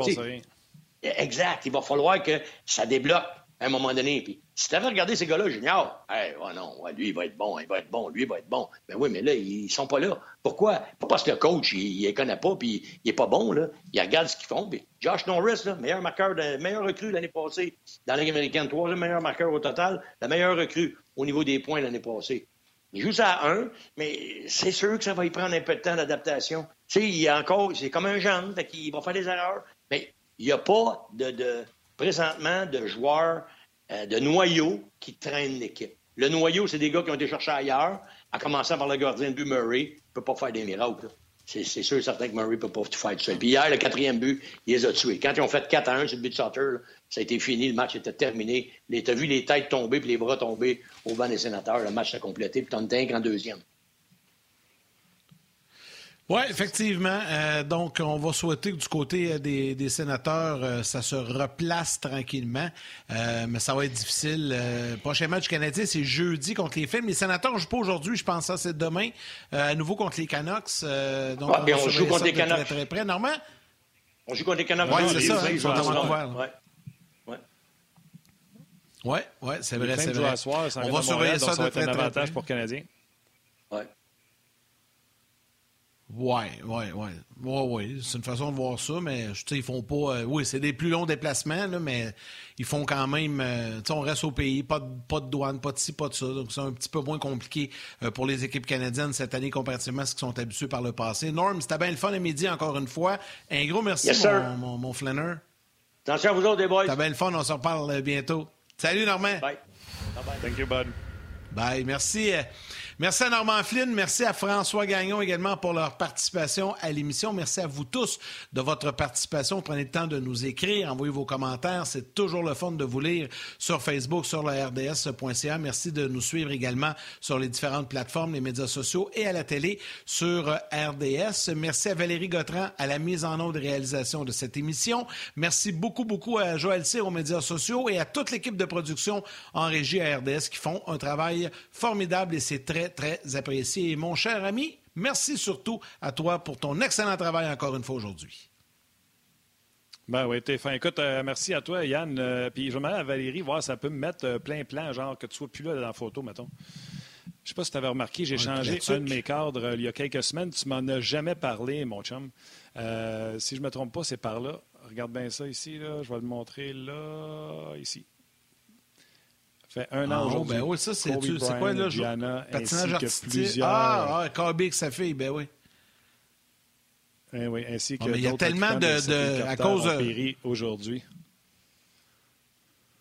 Speaker 4: Exact. Il va falloir que ça débloque à un moment donné. Puis, si tu avais regardé ces gars-là junior, hey, oh non, lui, il va être bon, il va être bon, lui, il va être bon. Ben oui, mais là, ils sont pas là. Pourquoi? Pas parce que le coach, il, ne les connaît pas, puis il est pas bon, là. Il regarde ce qu'ils font. Josh Norris, là, meilleur marqueur, de, meilleur recrue l'année passée dans la Ligue américaine, troisième meilleur marqueur au total, la meilleure recrue au niveau des points l'année passée. Il joue ça à un, mais c'est sûr que ça va y prendre un peu de temps d'adaptation. Tu sais, il est encore, c'est comme un jeune, qu'il va faire des erreurs. Mais il n'y a pas de, présentement de joueurs euh, de noyau qui traînent l'équipe. Le noyau, c'est des gars qui ont été cherchés ailleurs, à commencer par le gardien de but Murray. Il ne peut pas faire des miracles. C'est sûr et certain que Murray ne peut pas tout faire tout seul. Puis hier, le quatrième but, il les a tués. Quand ils ont fait 4 à 1 sur le but de Sutter, ça a été fini, le match était terminé. Tu as vu les têtes tomber puis les bras tomber au banc des sénateurs. Le match s'est complété, puis t'en en deuxième.
Speaker 1: Oui, effectivement. Euh, donc, on va souhaiter que du côté euh, des, sénateurs, euh, ça se replace tranquillement. mais ça va être difficile. prochain match canadien, c'est jeudi contre les Films. Les sénateurs ne jouent pas aujourd'hui, je pense que c'est demain. à nouveau contre les Canucks.
Speaker 4: donc, on, joue contre les Canucks.
Speaker 1: Très, près. Normand?
Speaker 4: On joue contre les Canucks.
Speaker 1: Oui, c'est ça. Ils sont à Vancouver. Oui, ouais, c'est vrai, c'est vrai.
Speaker 2: Soir, on va surveiller ça, ça va être un avantage pour Canadiens.
Speaker 4: Oui.
Speaker 1: Oui, oui, oui. Oui, oui. C'est une façon de voir ça, mais tu sais, ils font pas. Euh, oui, c'est des plus longs déplacements, là, mais ils font quand même. Euh, tu sais, on reste au pays, pas de, pas de douane, pas de ci, pas de ça. Donc, c'est un petit peu moins compliqué euh, pour les équipes canadiennes cette année comparativement à ce qu'ils sont habitués par le passé. Norm, c'était bien le fun à midi encore une fois. Un gros merci, mon, mon, mon, Flanner.
Speaker 4: Attention à vous autres, les boys.
Speaker 1: C'était bien le fun, on se reparle bientôt. Salut, Normand.
Speaker 4: Bye. Bye bye.
Speaker 2: Thank you, bud.
Speaker 1: Bye. Merci. Merci à Normand Flynn, merci à François Gagnon également pour leur participation à l'émission. Merci à vous tous de votre participation. Prenez le temps de nous écrire, envoyez vos commentaires. C'est toujours le fun de vous lire sur Facebook, sur le rds.ca. Merci de nous suivre également sur les différentes plateformes, les médias sociaux et à la télé sur RDS. Merci à Valérie Gautran à la mise en œuvre de réalisation de cette émission. Merci beaucoup, beaucoup à Joël Cyr aux médias sociaux et à toute l'équipe de production en régie à RDS qui font un travail formidable et c'est très, très apprécié. mon cher ami, merci surtout à toi pour ton excellent travail encore une fois aujourd'hui.
Speaker 2: Ben oui, t'es fin. Écoute, euh, merci à toi, Yann. Euh, puis je vais demander à Valérie voir si ça peut me mettre euh, plein plan, genre que tu sois plus là dans la photo, mettons. Je sais pas si tu avais remarqué, j'ai changé un de mes cadres il y a quelques semaines. Tu m'en as jamais parlé, mon chum. si je me trompe pas, c'est par là. Regarde bien ça ici, là. Je vais le montrer là, ici fait un an ah, aujourd'hui.
Speaker 1: Ben oui, ça, c'est quoi, là?
Speaker 2: Gianna,
Speaker 1: patinage artistique? Plusieurs... Ah, ah sa fille, ben oui.
Speaker 2: Eh oui, ainsi que
Speaker 1: ah, mais il y a tellement de, de à cause
Speaker 2: de aujourd'hui.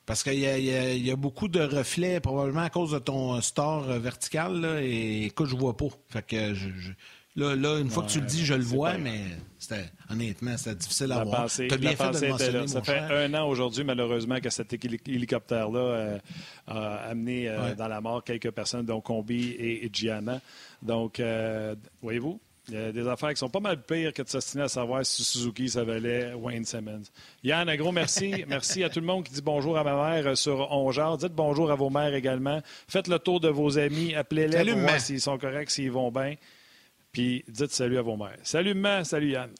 Speaker 1: Parce qu'il y, y, y, a beaucoup de reflets, probablement à cause de ton store vertical. Là, et écoute, je vois pas. Fait que je, Là, là, une fois que tu le dis, je le vois, mais c'était, honnêtement, c'était difficile à voir. Tu as bien fait de le mentionner,
Speaker 2: Ça fait un an aujourd'hui, malheureusement, que cet hélicoptère-là euh, a amené euh, dans la mort quelques personnes, dont Combi et, Gianna. Donc, euh, voyez-vous, il y a des affaires qui sont pas mal pires que de s'ostiner à savoir si Suzuki, ça valait Wayne Simmons. Yann, un gros merci. merci à tout le monde qui dit bonjour à ma mère sur Ongeard. Dites bonjour à vos mères également. Faites le tour de vos amis. Appelez-les pour voir s'ils sont corrects, s'ils vont bien. Puis dites salut à vos mères. Salut, maman. Salut, Yann.